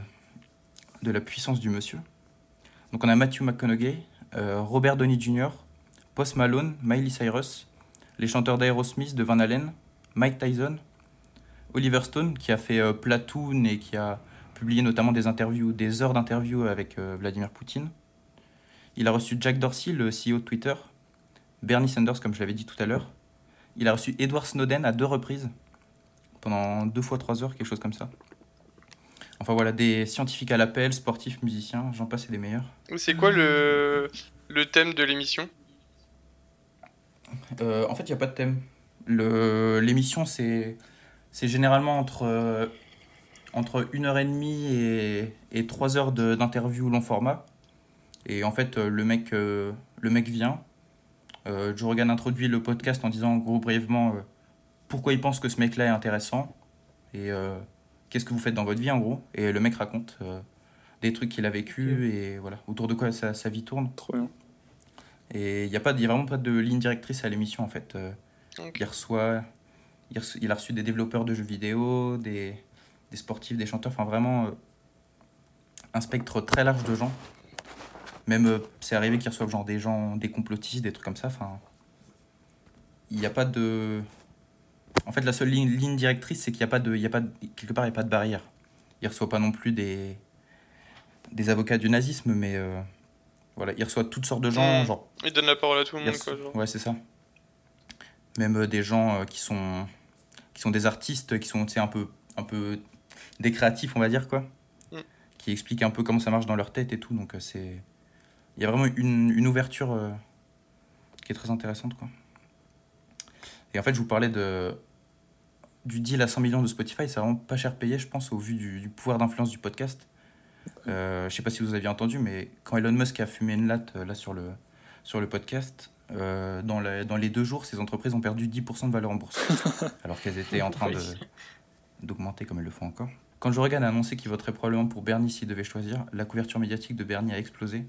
Speaker 4: la puissance du monsieur. Donc on a Matthew McConaughey, Robert Downey Jr., Post Malone, Miley Cyrus, les chanteurs d'Aerosmith, de Van Halen, Mike Tyson, Oliver Stone qui a fait euh, Platoon et qui a publié notamment des interviews, des heures d'interviews avec euh, Vladimir Poutine. Il a reçu Jack Dorsey, le CEO de Twitter, Bernie Sanders, comme je l'avais dit tout à l'heure. Il a reçu Edward Snowden à deux reprises, pendant deux fois trois heures, quelque chose comme ça. Enfin voilà, des scientifiques à l'appel, sportifs, musiciens, j'en passe et des meilleurs.
Speaker 3: C'est quoi le, le thème de l'émission?
Speaker 4: Euh, en fait, il n'y a pas de thème. L'émission, c'est généralement entre, euh, entre une heure et demie et, et trois heures d'interview long format. Et en fait, euh, le mec, le mec vient. Joe Rogan introduit le podcast en disant, gros, brièvement, pourquoi il pense que ce mec-là est intéressant et qu'est-ce que vous faites dans votre vie, en gros. Et le mec raconte des trucs qu'il a vécu et voilà, autour de quoi sa, sa vie tourne.
Speaker 1: Trop bien.
Speaker 4: Et il n'y a, pas, a vraiment pas de ligne directrice à l'émission en fait. Euh, il, reçoit, il, a reçu des développeurs de jeux vidéo, des, des sportifs, des chanteurs, enfin vraiment euh, un spectre très large de gens. Même euh, c'est arrivé qu'ils reçoivent genre des gens, des complotistes, des trucs comme ça. Enfin, il n'y a pas de. En fait, la seule ligne, ligne directrice, c'est qu'il n'y a pas de, il y a pas quelque part, il n'y a pas de barrière. Il reçoit pas non plus des, des avocats du nazisme, mais voilà, il reçoit toutes sortes de gens. Genre,
Speaker 3: il donne la parole à tout le monde. Quoi, genre.
Speaker 4: Ouais, c'est ça. Même euh, des gens euh, qui, sont, qui sont des artistes, qui sont un peu, un peu des créatifs, on va dire, quoi. Mm. Qui expliquent un peu comment ça marche dans leur tête et tout. Donc, euh, c'est. Il y a vraiment une, une ouverture qui est très intéressante, quoi. Et en fait, je vous parlais de, du deal à 100 millions de Spotify. C'est vraiment pas cher payé, je pense, au vu du, du pouvoir d'influence du podcast. Euh, je sais pas si vous aviez entendu, mais quand Elon Musk a fumé une latte euh, là sur le, sur le podcast, euh, dans, dans les deux jours, ces entreprises ont perdu 10% de valeur en bourse. alors qu'elles étaient en train de, d'augmenter comme elles le font encore. Quand Joe Rogan a annoncé qu'il voterait probablement pour Bernie s'il devait choisir, la couverture médiatique de Bernie a explosé.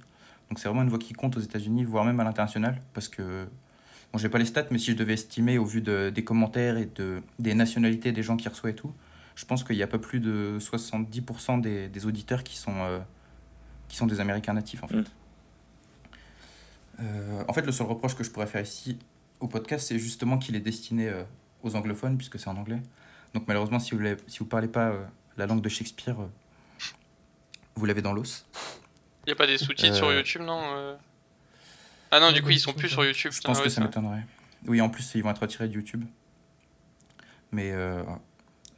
Speaker 4: Donc c'est vraiment une voix qui compte aux États-Unis, voire même à l'international, parce que bon, j'ai pas les stats, mais si je devais estimer au vu de, des commentaires et de, des nationalités des gens qui reçoivent et tout, je pense qu'il n'y a pas plus de 70% des, des, auditeurs qui sont, euh, qui sont des Américains natifs en fait. Mm. Euh, en fait, le seul reproche que je pourrais faire ici au podcast, c'est justement qu'il est destiné euh, aux anglophones, puisque c'est en anglais. Donc malheureusement, si vous ne si vous parlez pas la langue de Shakespeare, vous l'avez dans l'os.
Speaker 3: Il n'y a pas des sous-titres sur YouTube, non Ah non, du coup, ils sont plus sur YouTube.
Speaker 4: Je pense que ça m'étonnerait. Oui, en plus, ils vont être retirés de YouTube. Mais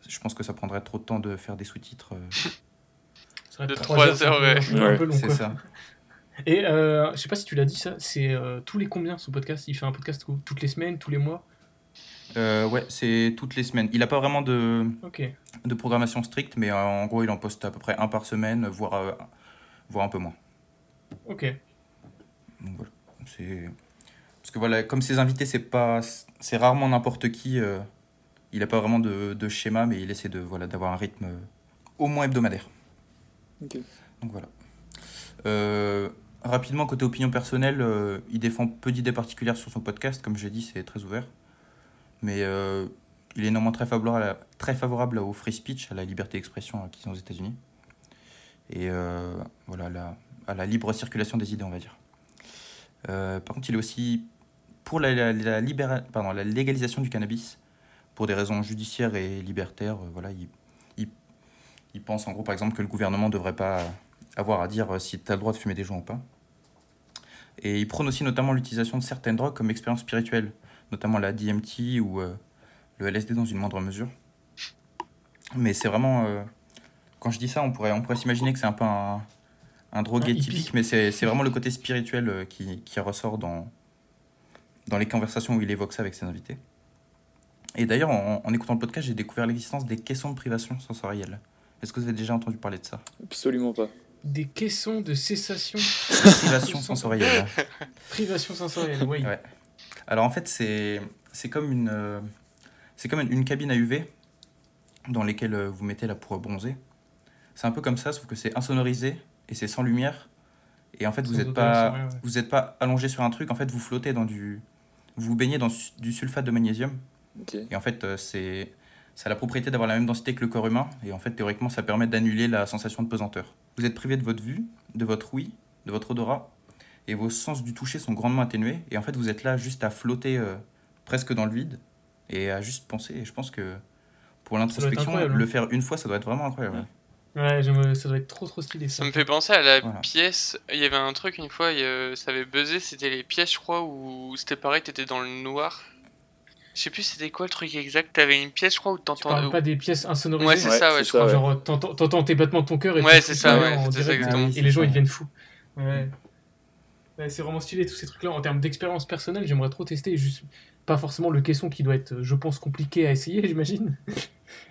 Speaker 4: je pense que ça prendrait trop de temps de faire des sous-titres.
Speaker 3: Euh. de 3 heures, ouais.
Speaker 4: c'est ça.
Speaker 2: Et euh, je sais pas si tu l'as dit ça, c'est euh, tous les combien ce podcast? Il fait un podcast toutes les semaines, tous les mois?
Speaker 4: Euh, Ouais, c'est toutes les semaines. Il a pas vraiment de, de programmation stricte, mais en gros, il en poste à peu près un par semaine, voire, voire un peu moins.
Speaker 2: Ok.
Speaker 4: Donc voilà. C'est... Parce que voilà, comme ses invités, c'est pas, c'est rarement n'importe qui il n'a pas vraiment de, schéma, mais il essaie de voilà d'avoir un rythme euh, au moins hebdomadaire. Donc voilà. Euh, rapidement, côté opinion personnelle, euh, il défend peu d'idées particulières sur son podcast. Comme j'ai dit, c'est très ouvert. Mais il est néanmoins très favorable, à très favorable au free speech, à la liberté d'expression qui sont aux États-Unis. Et voilà, à la libre circulation des idées, on va dire. par contre, il est aussi pour la, la, pardon, la légalisation du cannabis pour des raisons judiciaires et libertaires, euh, voilà, il, il, pense en gros par exemple que le gouvernement ne devrait pas avoir à dire euh, si tu as le droit de fumer des joints ou pas. Et il prône aussi notamment l'utilisation de certaines drogues comme expérience spirituelle, notamment la DMT ou euh, le LSD dans une moindre mesure. Mais c'est vraiment... quand je dis ça, on pourrait, on pourrait s'imaginer que c'est un peu un, un drogué typique, mais c'est vraiment le côté spirituel qui, qui ressort dans, dans les conversations où il évoque ça avec ses invités. Et d'ailleurs, en, écoutant le podcast, j'ai découvert l'existence des caissons de privation sensorielle. Est-ce que vous avez déjà entendu parler de ça?
Speaker 1: Absolument pas.
Speaker 2: Des caissons de cessation
Speaker 4: Privation sensorielle.
Speaker 2: Privation sensorielle, oui.
Speaker 4: Alors en fait, c'est comme, une, euh, c'est comme une, cabine à UV dans lesquelles euh, vous mettez là pour bronzer. C'est un peu comme ça, sauf que c'est insonorisé et c'est sans lumière. Et en fait, vous n'êtes pas, vous êtes pas allongé sur un truc, en fait, vous flottez dans du. Vous vous baignez dans du sulfate de magnésium. Et en fait, euh, c'est ça a la propriété d'avoir la même densité que le corps humain, et en fait, théoriquement, ça permet d'annuler la sensation de pesanteur. Vous êtes privé de votre vue, de votre ouïe, de votre odorat, et vos sens du toucher sont grandement atténués, et en fait, vous êtes là juste à flotter euh, presque dans le vide, et à juste penser, et je pense que pour l'introspection, le hein. faire une fois, ça doit être vraiment incroyable.
Speaker 2: Ouais, ça doit être trop trop stylé
Speaker 3: ça. Ça me fait penser à la pièce. Il y avait un truc une fois, ça avait buzzé, c'était les pièces, je crois, où c'était pareil, t'étais dans le noir je sais plus c'était quoi le truc exact. T'avais une pièce, je crois, où t'entends.
Speaker 2: Tu pas des pièces insonorisées
Speaker 3: Ouais, c'est ça, ouais, je crois.
Speaker 2: Genre, t'entends tes battements de ton cœur et
Speaker 3: Ouais, c'est ça, ouais. exactement.
Speaker 2: Et les gens, ils deviennent fous. Ouais. ouais c'est vraiment stylé, tous ces trucs-là. En termes d'expérience personnelle, j'aimerais trop tester. Juste, pas forcément le caisson qui doit être, je pense, compliqué à essayer, j'imagine.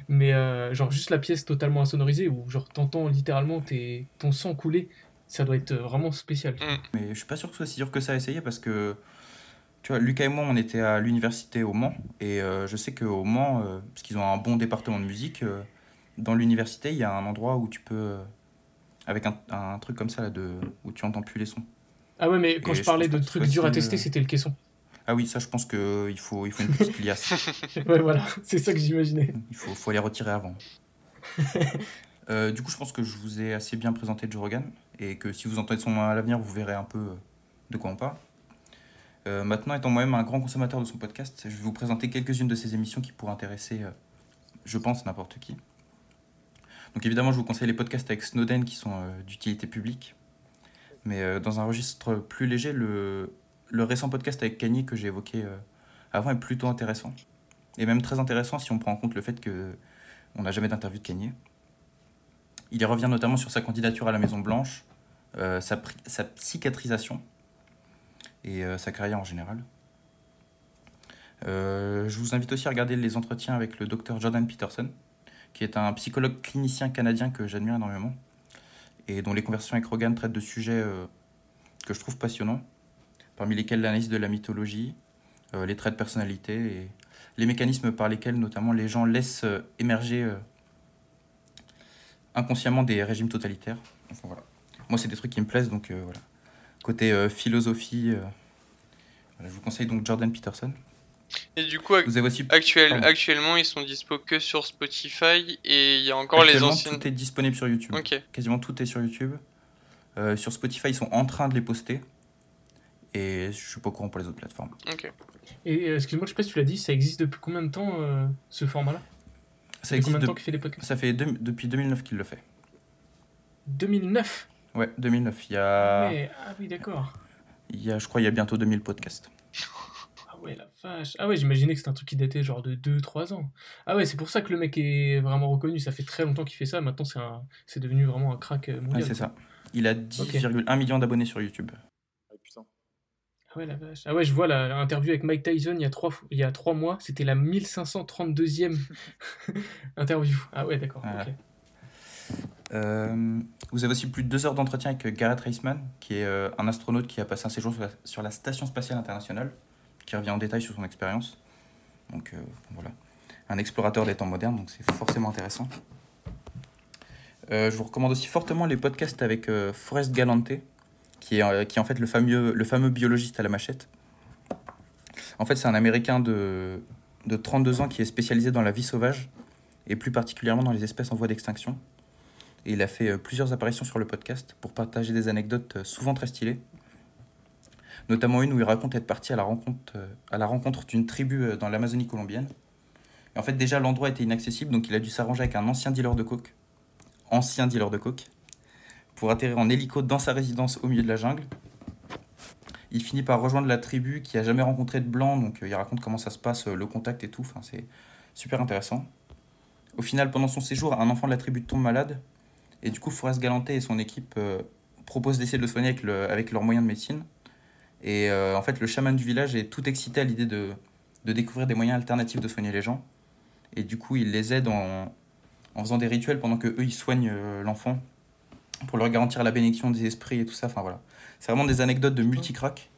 Speaker 2: Mais euh, genre, juste la pièce totalement insonorisée où, genre, t'entends littéralement tes... ton sang couler. Ça doit être euh, vraiment spécial. Mm.
Speaker 4: Mais je suis pas sûr que ce soit si dur que ça à essayer parce que tu vois, Lucas et moi, on était à l'université au Mans, et euh, je sais qu'au Mans, euh, parce qu'ils ont un bon département de musique, euh, dans l'université, il y a un endroit où tu peux, avec un, un, truc comme ça, là, de, où tu entends plus les sons.
Speaker 2: Ah ouais, mais quand je parlais de trucs durs à tester, c'était le caisson.
Speaker 4: Ah oui, ça, je pense qu'il faut, il faut une petite liasse.
Speaker 2: ouais, voilà, c'est ça que j'imaginais.
Speaker 4: Il faut, faut les retirer avant. du coup, je pense que je vous ai assez bien présenté Joe Rogan, et que si vous entendez son nom à l'avenir, vous verrez un peu de quoi on parle. Euh, maintenant, étant moi-même un grand consommateur de son podcast, je vais vous présenter quelques-unes de ses émissions qui pourraient intéresser, euh, je pense, n'importe qui. Donc évidemment, je vous conseille les podcasts avec Snowden qui sont euh, d'utilité publique. Mais dans un registre plus léger, le, le récent podcast avec Kanye que j'ai évoqué avant est plutôt intéressant. Et même très intéressant si on prend en compte le fait qu'on n'a jamais d'interview de Kanye. Il y revient notamment sur sa candidature à la Maison Blanche, sa, sa psychiatrisation, et euh, sa carrière en général. Euh, je vous invite aussi à regarder les entretiens avec le docteur Jordan Peterson, qui est un psychologue clinicien canadien que j'admire énormément, et dont les conversations avec Rogan traitent de sujets euh, que je trouve passionnants, parmi lesquels l'analyse de la mythologie, les traits de personnalité et les mécanismes par lesquels notamment les gens laissent émerger inconsciemment des régimes totalitaires. voilà. Moi, c'est des trucs qui me plaisent, donc voilà. Côté philosophie, je vous conseille donc Jordan Peterson.
Speaker 3: Et du coup, vous avez aussi... actuellement, ils sont dispo que sur Spotify et il y a encore les anciennes.
Speaker 4: Tout est disponible sur YouTube. Quasiment tout est sur YouTube. Euh, sur Spotify, ils sont en train de les poster. Et je suis pas au courant pour les autres plateformes.
Speaker 2: Et euh, excuse-moi, je sais pas si tu l'as dit, ça existe depuis combien de temps euh, ce format-là?
Speaker 4: Ça existe combien de temps qu'il fait les podcasts Ça fait depuis 2009 qu'il le fait.
Speaker 2: 2009
Speaker 4: Ouais, 2009. Il y a.
Speaker 2: Ah oui, d'accord.
Speaker 4: Il y a, je crois, il y a bientôt 2000 podcasts.
Speaker 2: Ah ouais, la vache. Ah ouais, j'imaginais que c'était un truc qui datait genre de 2-3 ans. Ah ouais, c'est pour ça que le mec est vraiment reconnu. Ça fait très longtemps qu'il fait ça. Maintenant, c'est, un... c'est devenu vraiment un crack mondial.
Speaker 4: Ouais, c'est ça. Il a 10,1 millions d'abonnés sur YouTube.
Speaker 2: Ah. Ah ouais, la vache. Ah ouais, je vois l'interview avec Mike Tyson il y a 3, il y a 3 mois. C'était la 1532e interview. Ah ouais, d'accord.
Speaker 4: Euh, vous avez aussi plus de deux heures d'entretien avec Gareth Reisman, qui est euh, un astronaute qui a passé un séjour sur la, Station Spatiale Internationale, qui revient en détail sur son expérience. Donc euh, voilà, un explorateur des temps modernes, donc c'est forcément intéressant. je vous recommande aussi fortement les podcasts avec Forrest Galante, qui est, qui est en fait le fameux, le fameux biologiste à la machette. En fait, c'est un Américain de, de 32 ans qui est spécialisé dans la vie sauvage, et plus particulièrement dans les espèces en voie d'extinction et il a fait euh, plusieurs apparitions sur le podcast pour partager des anecdotes euh, souvent très stylées. Notamment une où il raconte être parti à la rencontre, euh, à la rencontre d'une tribu dans l'Amazonie colombienne. Et en fait, déjà, l'endroit était inaccessible, donc il a dû s'arranger avec un ancien dealer de coke, ancien dealer de coke, pour atterrir en hélico dans sa résidence au milieu de la jungle. Il finit par rejoindre la tribu qui a jamais rencontré de blanc, donc il raconte comment ça se passe, le contact et tout. Enfin, c'est super intéressant. Au final, pendant son séjour, un enfant de la tribu tombe malade et du coup, Forrest Galanté et son équipe euh, proposent d'essayer de le soigner avec, le, avec leurs moyens de médecine. Et euh, en fait, le chaman du village est tout excité à l'idée de, découvrir des moyens alternatifs de soigner les gens. Et du coup, il les aide en, faisant des rituels pendant que eux ils soignent euh, l'enfant pour leur garantir la bénédiction des esprits et tout ça. Enfin voilà, c'est vraiment des anecdotes de multicrack.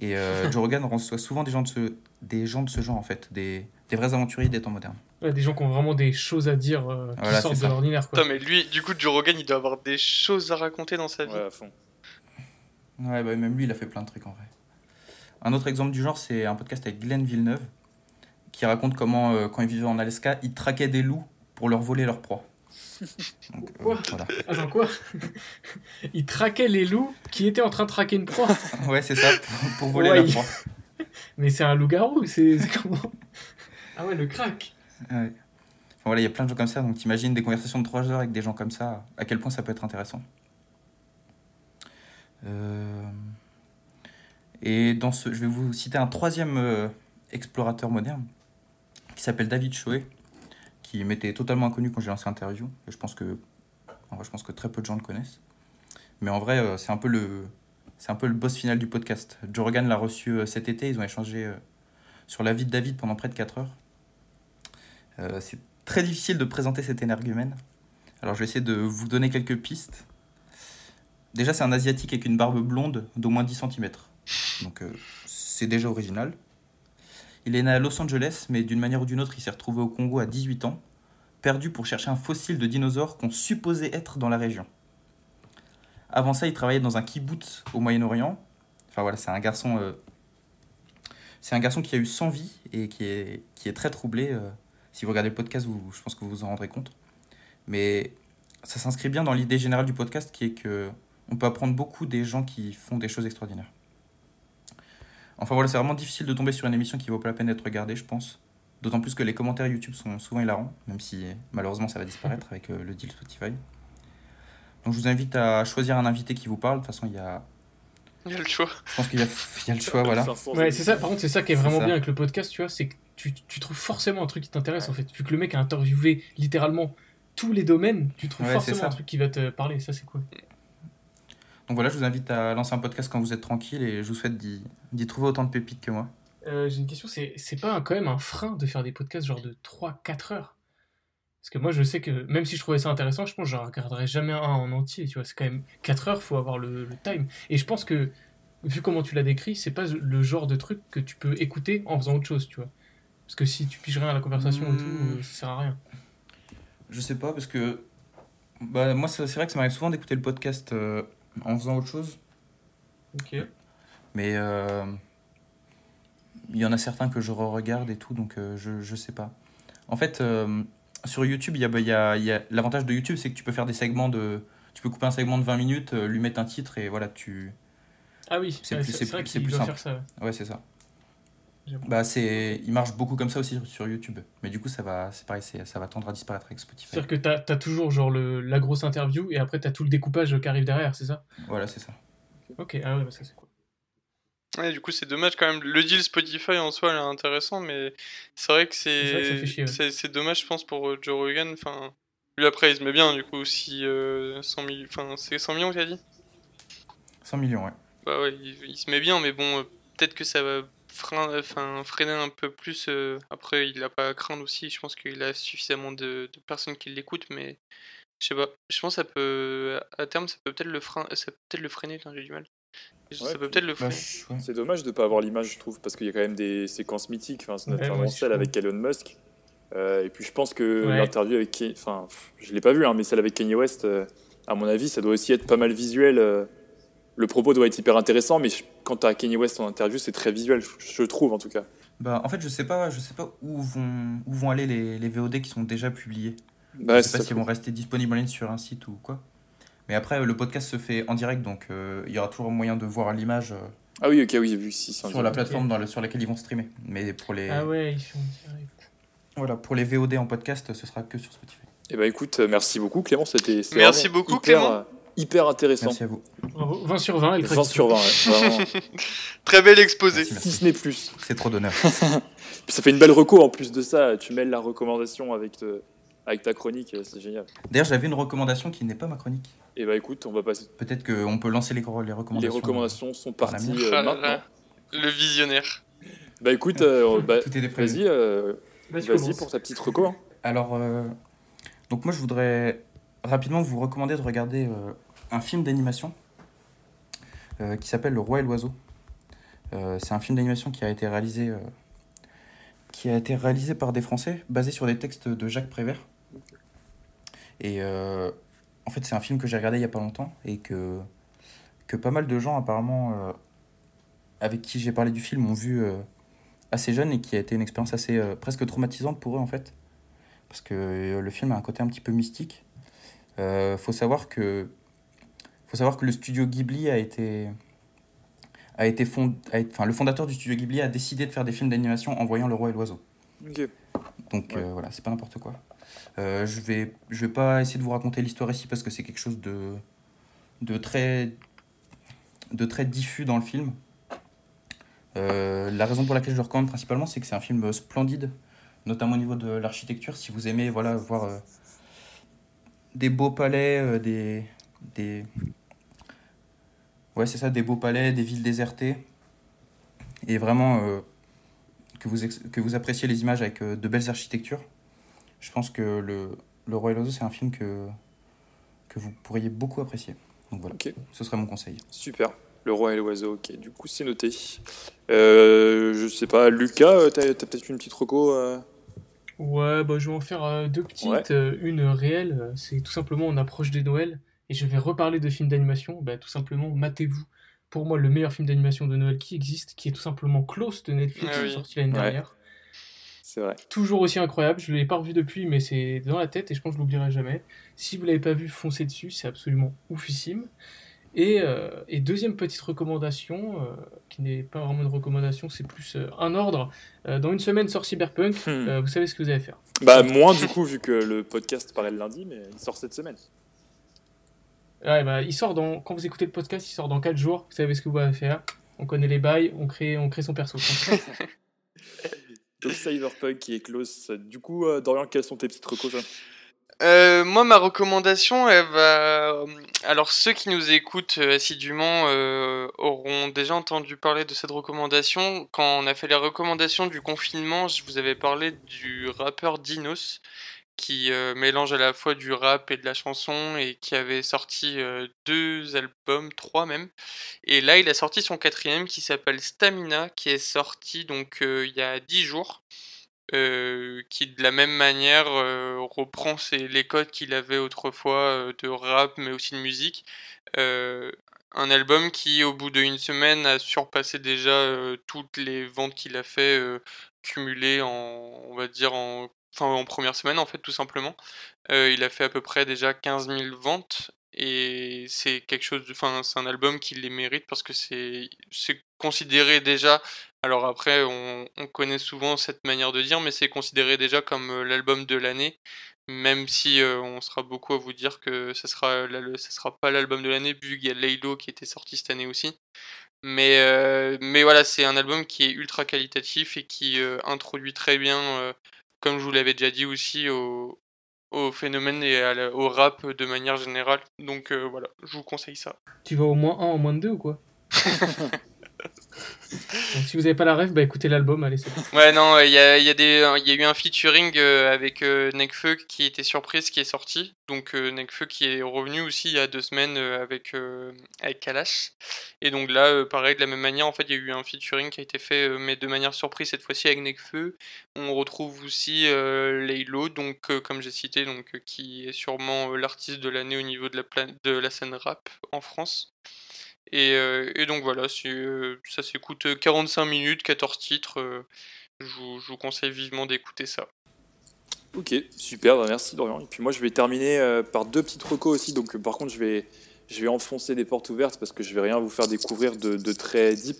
Speaker 4: Et Joe Rogan reçoit souvent des gens de ce, des gens de ce genre en fait, des, des vrais aventuriers des temps modernes
Speaker 2: des gens qui ont vraiment des choses à dire euh, qui sortent de l'ordinaire.
Speaker 3: Quoi. mais lui, du coup, Joe Rogan, il doit avoir des choses à raconter dans sa vie.
Speaker 1: Ouais, à fond.
Speaker 4: Ouais, bah, même lui, il a fait plein de trucs en vrai. Un autre exemple du genre, c'est un podcast avec Glenn Villeneuve, qui raconte comment, euh, quand il vivait en Alaska, il traquait des loups pour leur voler leur proie.
Speaker 2: Donc, euh, quoi voilà. Attends, quoi Il traquait les loups qui étaient en train de traquer une proie
Speaker 4: Ouais, c'est ça, pour, voler leur proie.
Speaker 2: Mais c'est un loup-garou, c'est comment Ah ouais, le crack
Speaker 4: voilà, il y a plein de gens comme ça, donc t'imagines des conversations de 3 heures avec des gens comme ça, à quel point ça peut être intéressant. Euh, et dans ce, je vais vous citer un troisième euh, explorateur moderne qui s'appelle David Choé, qui m'était totalement inconnu quand j'ai lancé l'interview. Je pense que, je pense que très peu de gens le connaissent. Mais en vrai, euh, c'est un peu le, c'est un peu le boss final du podcast. Joe Rogan l'a reçu cet été. Ils ont échangé sur la vie de David pendant près de 4 heures. Euh, c'est très difficile de présenter cet énergumène. Alors je vais essayer de vous donner quelques pistes. Déjà, c'est un asiatique avec une barbe blonde d'au moins 10 cm. Donc euh, c'est déjà original. Il est né à Los Angeles, mais d'une manière ou d'une autre, il s'est retrouvé au Congo à 18 ans, perdu pour chercher un fossile de dinosaure qu'on supposait être dans la région. Avant ça, il travaillait dans un kibbutz au Moyen-Orient. Enfin voilà, c'est un garçon. Euh, qui a eu 100 vies et qui est, très troublé. Si vous regardez le podcast, je pense que vous vous en rendrez compte. Mais ça s'inscrit bien dans l'idée générale du podcast qui est que on peut apprendre beaucoup des gens qui font des choses extraordinaires. Enfin voilà, c'est vraiment difficile de tomber sur une émission qui vaut pas la peine d'être regardée, je pense. D'autant plus que les commentaires YouTube sont souvent hilarants, même si malheureusement ça va disparaître avec euh, le deal Spotify. Donc je vous invite à choisir un invité qui vous parle. De toute façon, il y a.
Speaker 3: Il y a le choix.
Speaker 4: Je pense qu'il y, a le choix, voilà.
Speaker 2: Ouais, c'est ça. Par contre, c'est ça qui est vraiment bien avec le podcast, tu vois, c'est que tu, trouves forcément un truc qui t'intéresse en fait. Vu que le mec a interviewé littéralement tous les domaines, tu trouves forcément un truc qui va te parler. Ça, c'est cool.
Speaker 4: Donc voilà, je vous invite à lancer un podcast quand vous êtes tranquille et je vous souhaite d'y trouver autant de pépites que moi.
Speaker 2: Euh, j'ai une question, c'est pas quand même un frein de faire des podcasts genre de 3-4 heures? Parce que moi, je sais que même si je trouvais ça intéressant, je pense que je regarderai jamais un en entier. Tu vois, c'est quand même 4 heures, faut avoir le, le time. Et je pense que, vu comment tu l'as décrit, c'est pas le genre de truc que tu peux écouter en faisant autre chose, tu vois. Parce que si tu piges rien à la conversation et tout, hmm. ça sert à rien.
Speaker 4: Je sais pas, parce que Bah, moi, c'est vrai que ça m'arrive souvent d'écouter le podcast euh, en faisant autre chose.
Speaker 2: Ok.
Speaker 4: Mais euh, il y en a certains que je re-regarde et tout, donc euh, je, je sais pas. En fait, euh, sur YouTube, il y a, bah, y a, il y a... l'avantage de YouTube, c'est que tu peux faire des segments de. Tu peux couper un segment de 20 minutes, lui mettre un titre et voilà, tu.
Speaker 2: Ah oui,
Speaker 4: C'est plus-
Speaker 2: c'est
Speaker 4: c'est
Speaker 2: c'est vrai
Speaker 4: plus- c'est simple.
Speaker 2: faire ça. Ouais,
Speaker 4: c'est ça. Bah, c'est. Il marche beaucoup comme ça aussi sur, sur YouTube. Mais du coup, ça va, c'est pareil, c'est- ça va tendre à disparaître avec Spotify.
Speaker 2: C'est-à-dire que t'as as toujours genre le, la grosse interview et après t'as tout le découpage qui arrive derrière, c'est ça?
Speaker 4: Voilà, c'est ça.
Speaker 2: Ok, ah ouais, bah ça c'est cool.
Speaker 3: Ouais, du coup, c'est dommage quand même. Le deal Spotify en soi, il est intéressant, mais c'est vrai que
Speaker 2: C'est
Speaker 3: c'est
Speaker 2: chier, ouais.
Speaker 3: c'est c'est dommage, je pense, pour euh, Joe Rogan. Enfin, lui après, il se met bien, du coup, si euh, 100 millions, enfin, c'est 100 millions, tu as dit?
Speaker 4: 100 millions, ouais.
Speaker 3: Bah ouais, il, il se met bien, mais bon, euh, peut-être que ça va frein- enfin, freiner un peu plus. euh, après, il a pas à craindre aussi. Je pense qu'il a suffisamment de, de personnes qui l'écoutent, mais je sais pas. Je pense que ça peut, à terme, ça peut peut-être le frein, ça peut peut-être le freiner. Putain, j'ai du mal. Ça
Speaker 1: Ouais,
Speaker 3: peut peut-être le
Speaker 4: Bah,
Speaker 3: freiner.
Speaker 4: ouais.
Speaker 1: C'est dommage de ne pas avoir l'image, je trouve, parce qu'il y a quand même des séquences mythiques, enfin, c'est
Speaker 2: Ouais, aussi,
Speaker 1: celle
Speaker 2: je
Speaker 1: avec Elon Musk. Euh, et puis je pense que
Speaker 2: Ouais.
Speaker 1: l'interview avec Kanye, enfin, je l'ai pas vu, hein, mais celle avec Kanye West, euh, à mon avis, ça doit aussi être pas mal visuel. Le propos doit être hyper intéressant, mais je- tu as Kanye West en interview, c'est très visuel, je, je trouve en tout cas.
Speaker 4: Bah, en fait, je sais pas, je sais pas où vont, où vont aller les, les VOD qui sont déjà publiés.
Speaker 1: Bah,
Speaker 4: je sais pas s'ils vont rester disponibles en ligne sur un site ou quoi. Mais après, le podcast se fait en direct, donc euh, il y aura toujours moyen de voir l'image euh,
Speaker 1: Ah oui, ok, oui, j'ai vu si. en
Speaker 4: sur la plateforme dans le- sur laquelle ils vont streamer. Mais pour les,
Speaker 2: Ah ouais, ils font direct.
Speaker 4: voilà, pour les VOD en podcast, ce sera que sur Spotify.
Speaker 1: Eh ben écoute, euh, merci beaucoup Clément, c'était
Speaker 3: Merci beaucoup,
Speaker 1: hyper,
Speaker 3: Clément.
Speaker 1: Hyper intéressant.
Speaker 4: Merci à vous.
Speaker 2: Bravo, 20 sur 20, elle
Speaker 1: 20 sur 20, ouais, vraiment.
Speaker 3: Très bel exposé.
Speaker 4: Merci, merci.
Speaker 1: si ce n'est plus.
Speaker 4: C'est trop d'honneur.
Speaker 1: Puis ça fait une belle reco en plus de ça, tu mêles la recommandation avec, avec ta chronique, euh, c'est génial.
Speaker 4: D'ailleurs, j'avais une recommandation qui n'est pas ma chronique.
Speaker 1: Et bah écoute, on va passer.
Speaker 4: Peut-être qu'on peut lancer les, les
Speaker 1: Les
Speaker 4: recommandations.
Speaker 1: recommandations sont parties euh,
Speaker 3: Ah
Speaker 1: maintenant.
Speaker 3: Le visionnaire.
Speaker 1: Bah écoute, euh, bah, vas-y, euh,
Speaker 2: Vas-y,
Speaker 1: vas-y pour ta petite reco. hein.
Speaker 4: Alors, euh, donc moi, je voudrais rapidement vous recommander de regarder euh, un film d'animation euh, qui s'appelle Le Roi et l'Oiseau. Euh, c'est un film d'animation qui a été réalisé euh, qui a été réalisé par des Français, basé sur des textes de Jacques Prévert. Et en fait, c'est un film que j'ai regardé il y a pas longtemps et que que pas mal de gens apparemment avec qui j'ai parlé du film ont vu assez jeune et qui a été une expérience assez presque traumatisante pour eux en fait parce que le film a un côté un petit peu mystique. Euh, faut savoir que faut savoir que le studio Ghibli a été a été fond, a été- enfin le fondateur du studio Ghibli a décidé de faire des films d'animation en voyant Le Roi et l'Oiseau. Donc
Speaker 1: Ouais.
Speaker 4: euh, voilà, c'est pas n'importe quoi. Euh, je vais je vais pas essayer de vous raconter l'histoire ici parce que c'est quelque chose de de très de très diffus dans le film. Euh, la raison pour laquelle je le recommande principalement, c'est que c'est un film splendide, notamment au niveau de l'architecture. Si vous aimez voilà, voir des beaux palais, des, des... Ouais, c'est ça, des beaux palais, des villes désertées, et vraiment euh, que, vous ex- que vous appréciez les images avec euh, de belles architectures, je pense que le, le Roi et l'Oiseau, c'est un film que, que vous pourriez beaucoup apprécier. Donc voilà,
Speaker 1: Ok.
Speaker 4: ce serait mon conseil.
Speaker 1: Super. Le roi et l'oiseau, ok. Du coup, c'est noté. Euh, je sais pas, Lucas, euh, t'as t'as peut-être une petite reco euh
Speaker 2: Ouais, bah, je vais en faire euh, deux petites.
Speaker 1: Ouais.
Speaker 2: Euh, une réelle, c'est tout simplement on approche des Noëls et je vais reparler de films d'animation. Bah, tout simplement, matez-vous. Pour moi, le meilleur film d'animation de Noël qui existe, qui est tout simplement Close de Netflix,
Speaker 3: Ah oui.
Speaker 2: sorti l'année
Speaker 1: Ouais.
Speaker 2: dernière.
Speaker 1: C'est vrai.
Speaker 2: Toujours aussi incroyable, je ne l'ai pas revu depuis, mais c'est dans la tête et je pense que je l'oublierai jamais. Si vous l'avez pas vu, foncez dessus, c'est absolument oufissime. Et, euh, et deuxième petite recommandation, euh, qui n'est pas vraiment une recommandation, c'est plus euh, un ordre. Euh, dans une semaine sort Cyberpunk,
Speaker 1: Hmm.
Speaker 2: euh, vous savez ce que vous allez faire.
Speaker 1: Bah, moins du coup, vu que le podcast paraît le lundi, mais il sort cette semaine.
Speaker 2: Ouais, bah, il sort dans, quand vous écoutez le podcast, il sort dans 4 jours, vous savez ce que vous allez faire. On connaît les bails, on crée, on crée son perso.
Speaker 1: Donc, Cyberpunk qui est close. Du coup, euh, Dorian, quelles sont tes petites recos
Speaker 3: Euh, moi, ma recommandation, elle va. euh, Alors, ceux qui nous écoutent assidûment euh, auront déjà entendu parler de cette recommandation. Quand on a fait les recommandations du confinement, je vous avais parlé du rappeur Dinos, qui euh, mélange à la fois du rap et de la chanson et qui avait sorti euh, deux albums, trois même. Et là, il a sorti son quatrième qui s'appelle Stamina, qui est sorti donc euh, il y a dix jours. qui de la même manière reprend les codes qu'il avait autrefois de rap mais aussi de musique. un album qui au bout d'une semaine a surpassé déjà toutes les ventes qu'il a fait cumulées en on va dire en en première semaine en fait tout simplement. il a fait à peu près déjà 15 000 ventes et c'est quelque chose enfin c'est un album qui les mérite parce que c'est considéré déjà alors après on, on, connaît souvent cette manière de dire mais c'est considéré déjà comme l'album de l'année même si on sera beaucoup à vous dire que ça sera ça sera pas l'album de l'année vu qu'il y a Laylo qui était sorti cette année aussi mais mais voilà c'est un album qui est ultra qualitatif et qui introduit très bien comme je vous l'avais déjà dit aussi au, au phénomène et au rap de manière générale. Donc euh, voilà, je vous conseille ça.
Speaker 2: Tu vas au moins un, au moins deux ou quoi? si vous n'avez pas la rêve, bah écoutez l'album, allez,
Speaker 3: Ouais, non, il y a, y, a y a eu un featuring euh, avec euh, Nekfeu qui était surprise, qui est sorti. Donc euh, Nekfeu qui est revenu aussi il y a deux semaines euh, avec, avec Kalash. Et donc là, pareil, de la même manière, en fait, il y a eu un featuring qui a été fait, mais de manière surprise cette fois-ci avec Nekfeu. On retrouve aussi Laylo, donc comme j'ai cité, donc qui est sûrement l'artiste de l'année au niveau de la scène rap en France. Euh, et, donc voilà, euh, ça s'écoute 45 minutes, 14 titres. Euh, je vous, conseille vivement d'écouter ça.
Speaker 1: Ok, super, bah, merci Dorian. Et puis moi je vais terminer par deux petites recos aussi. Donc par contre je vais, je vais enfoncer des portes ouvertes parce que je vais rien vous faire découvrir de, très deep.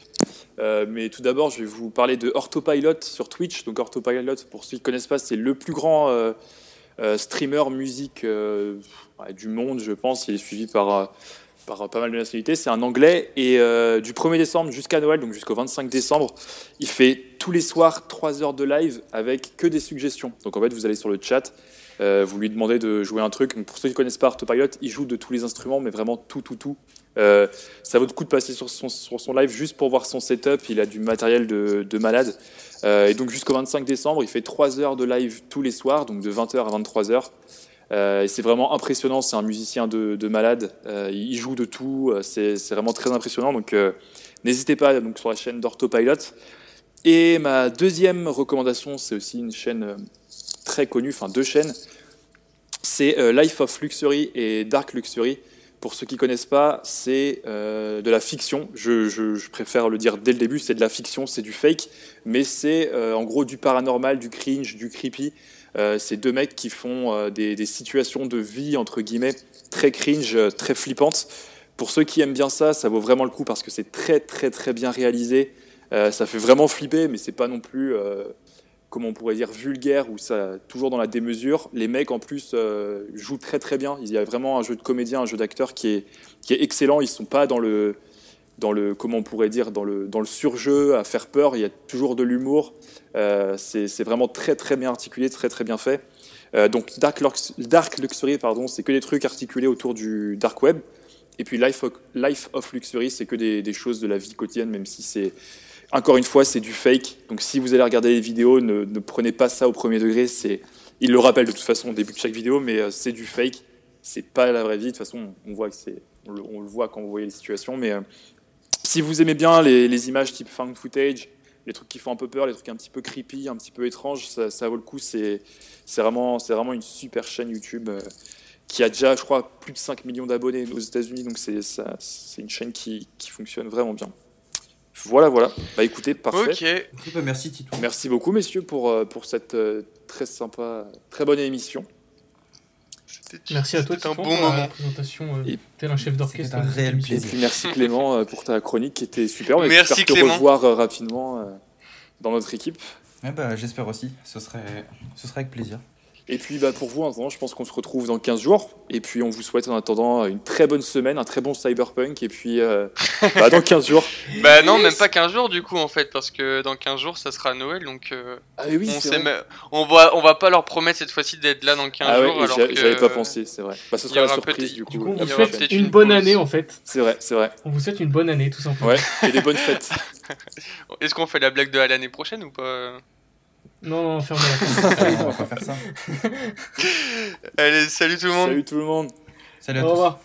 Speaker 1: mais tout d'abord je vais vous parler de Orthopilot sur Twitch. Donc Orthopilot, pour ceux qui ne connaissent pas, c'est le plus grand streamer musique du monde, je pense. Il est suivi par par pas mal de nationalités. C'est un Anglais et euh, du 1er décembre jusqu'à Noël, donc jusqu'au 25 décembre, il fait tous les soirs 3 heures de live avec que des suggestions. Donc en fait, vous allez sur le chat, euh, vous lui demandez de jouer un truc. pour ceux qui ne connaissent pas Artopilot, il joue de tous les instruments, mais vraiment tout, tout, tout. Euh, ça vaut le coup de passer sur son, live juste pour voir son setup. Il a du matériel de, de malade. et donc jusqu'au 25 décembre, il fait 3 heures de live tous les soirs, donc de 20h à 23h. Euh, c'est vraiment impressionnant, c'est un musicien de, malade, euh, il joue de tout, euh, c'est vraiment très impressionnant. Donc n'hésitez pas donc, sur la chaîne d'Orthopilot. Et ma deuxième recommandation, c'est aussi une chaîne très connue, enfin deux chaînes, c'est Life of Luxury et Dark Luxury. Pour ceux qui ne connaissent pas, c'est de la fiction. Je, je, préfère le dire dès le début, c'est de la fiction, c'est du fake, mais c'est en gros du paranormal, du cringe, du creepy. Euh, c'est deux mecs qui font euh, des, situations de vie, entre guillemets, très cringe, euh, très flippantes. Pour ceux qui aiment bien ça, ça vaut vraiment le coup parce que c'est très très très bien réalisé. ça fait vraiment flipper, mais c'est pas non plus, comment on pourrait dire, vulgaire ou ça toujours dans la démesure. Les mecs en plus jouent très très bien. Il y a vraiment un jeu de comédien, un jeu d'acteur qui est, qui est excellent. Ils sont pas dans le dans le comment on pourrait dire dans le dans le surjeu à faire peur. Il y a toujours de l'humour. Euh, c'est vraiment très très bien articulé très très bien fait. Euh, donc dark, dark luxury pardon c'est que des trucs articulés autour du dark web. Et puis life of, luxury c'est que des, choses de la vie quotidienne même si c'est encore une fois c'est du fake. Donc si vous allez regarder les vidéos ne, ne prenez pas ça au premier degré. C'est il le rappelle de toute façon au début de chaque vidéo mais euh, c'est du fake. C'est pas la vraie vie. De toute façon on voit que c'est on, le, voit quand vous voyez les situations mais si vous aimez bien les, images type found footage, les trucs qui font un peu peur, les trucs un petit peu creepy, un petit peu étranges, ça, vaut le coup. C'est vraiment, vraiment une super chaîne YouTube euh, qui a déjà, je crois, plus de 5 millions d'abonnés aux États-Unis. Donc c'est une chaîne qui, fonctionne vraiment bien. Voilà, voilà. Bah écoutez, parfait.
Speaker 4: Ok. Merci Tito.
Speaker 1: Merci beaucoup, messieurs, pour, euh, pour cette euh, très sympa, très bonne émission.
Speaker 2: Merci à toi,
Speaker 3: c'était un bon moment. La
Speaker 2: présentation, euh, tel un chef d'orchestre. un
Speaker 1: réel plaisir. merci Clément euh, pour ta chronique qui était super. On merci te revoir euh, rapidement dans notre équipe.
Speaker 4: bah, J'espère aussi, ce serait, ce serait avec plaisir.
Speaker 1: Et puis bah, pour vous, je pense qu'on se retrouve dans 15 jours. Et puis on vous souhaite en attendant une très bonne semaine, un très bon cyberpunk. Et puis euh, bah, dans 15 jours.
Speaker 3: Bah non, même pas 15 jours du coup en fait, parce que dans 15 jours ça sera Noël. Donc euh,
Speaker 1: ah, oui,
Speaker 3: on, on, va, on va pas leur promettre cette fois-ci d'être là dans 15 ah, jours.
Speaker 1: Ouais, J'avais pas pensé, c'est vrai. Bah, ce sera la surprise du coup.
Speaker 2: on vous souhaite une, bonne année en fait.
Speaker 1: C'est vrai, c'est vrai.
Speaker 2: On vous souhaite une bonne année tout simplement.
Speaker 1: Ouais, et des bonnes fêtes.
Speaker 3: Est-ce qu'on fait la blague de l'année prochaine ou pas?
Speaker 2: Non, non, fermez
Speaker 4: la on va pas faire ça.
Speaker 3: Allez, salut tout le monde.
Speaker 1: Salut tout le monde.
Speaker 4: Salut à Au revoir.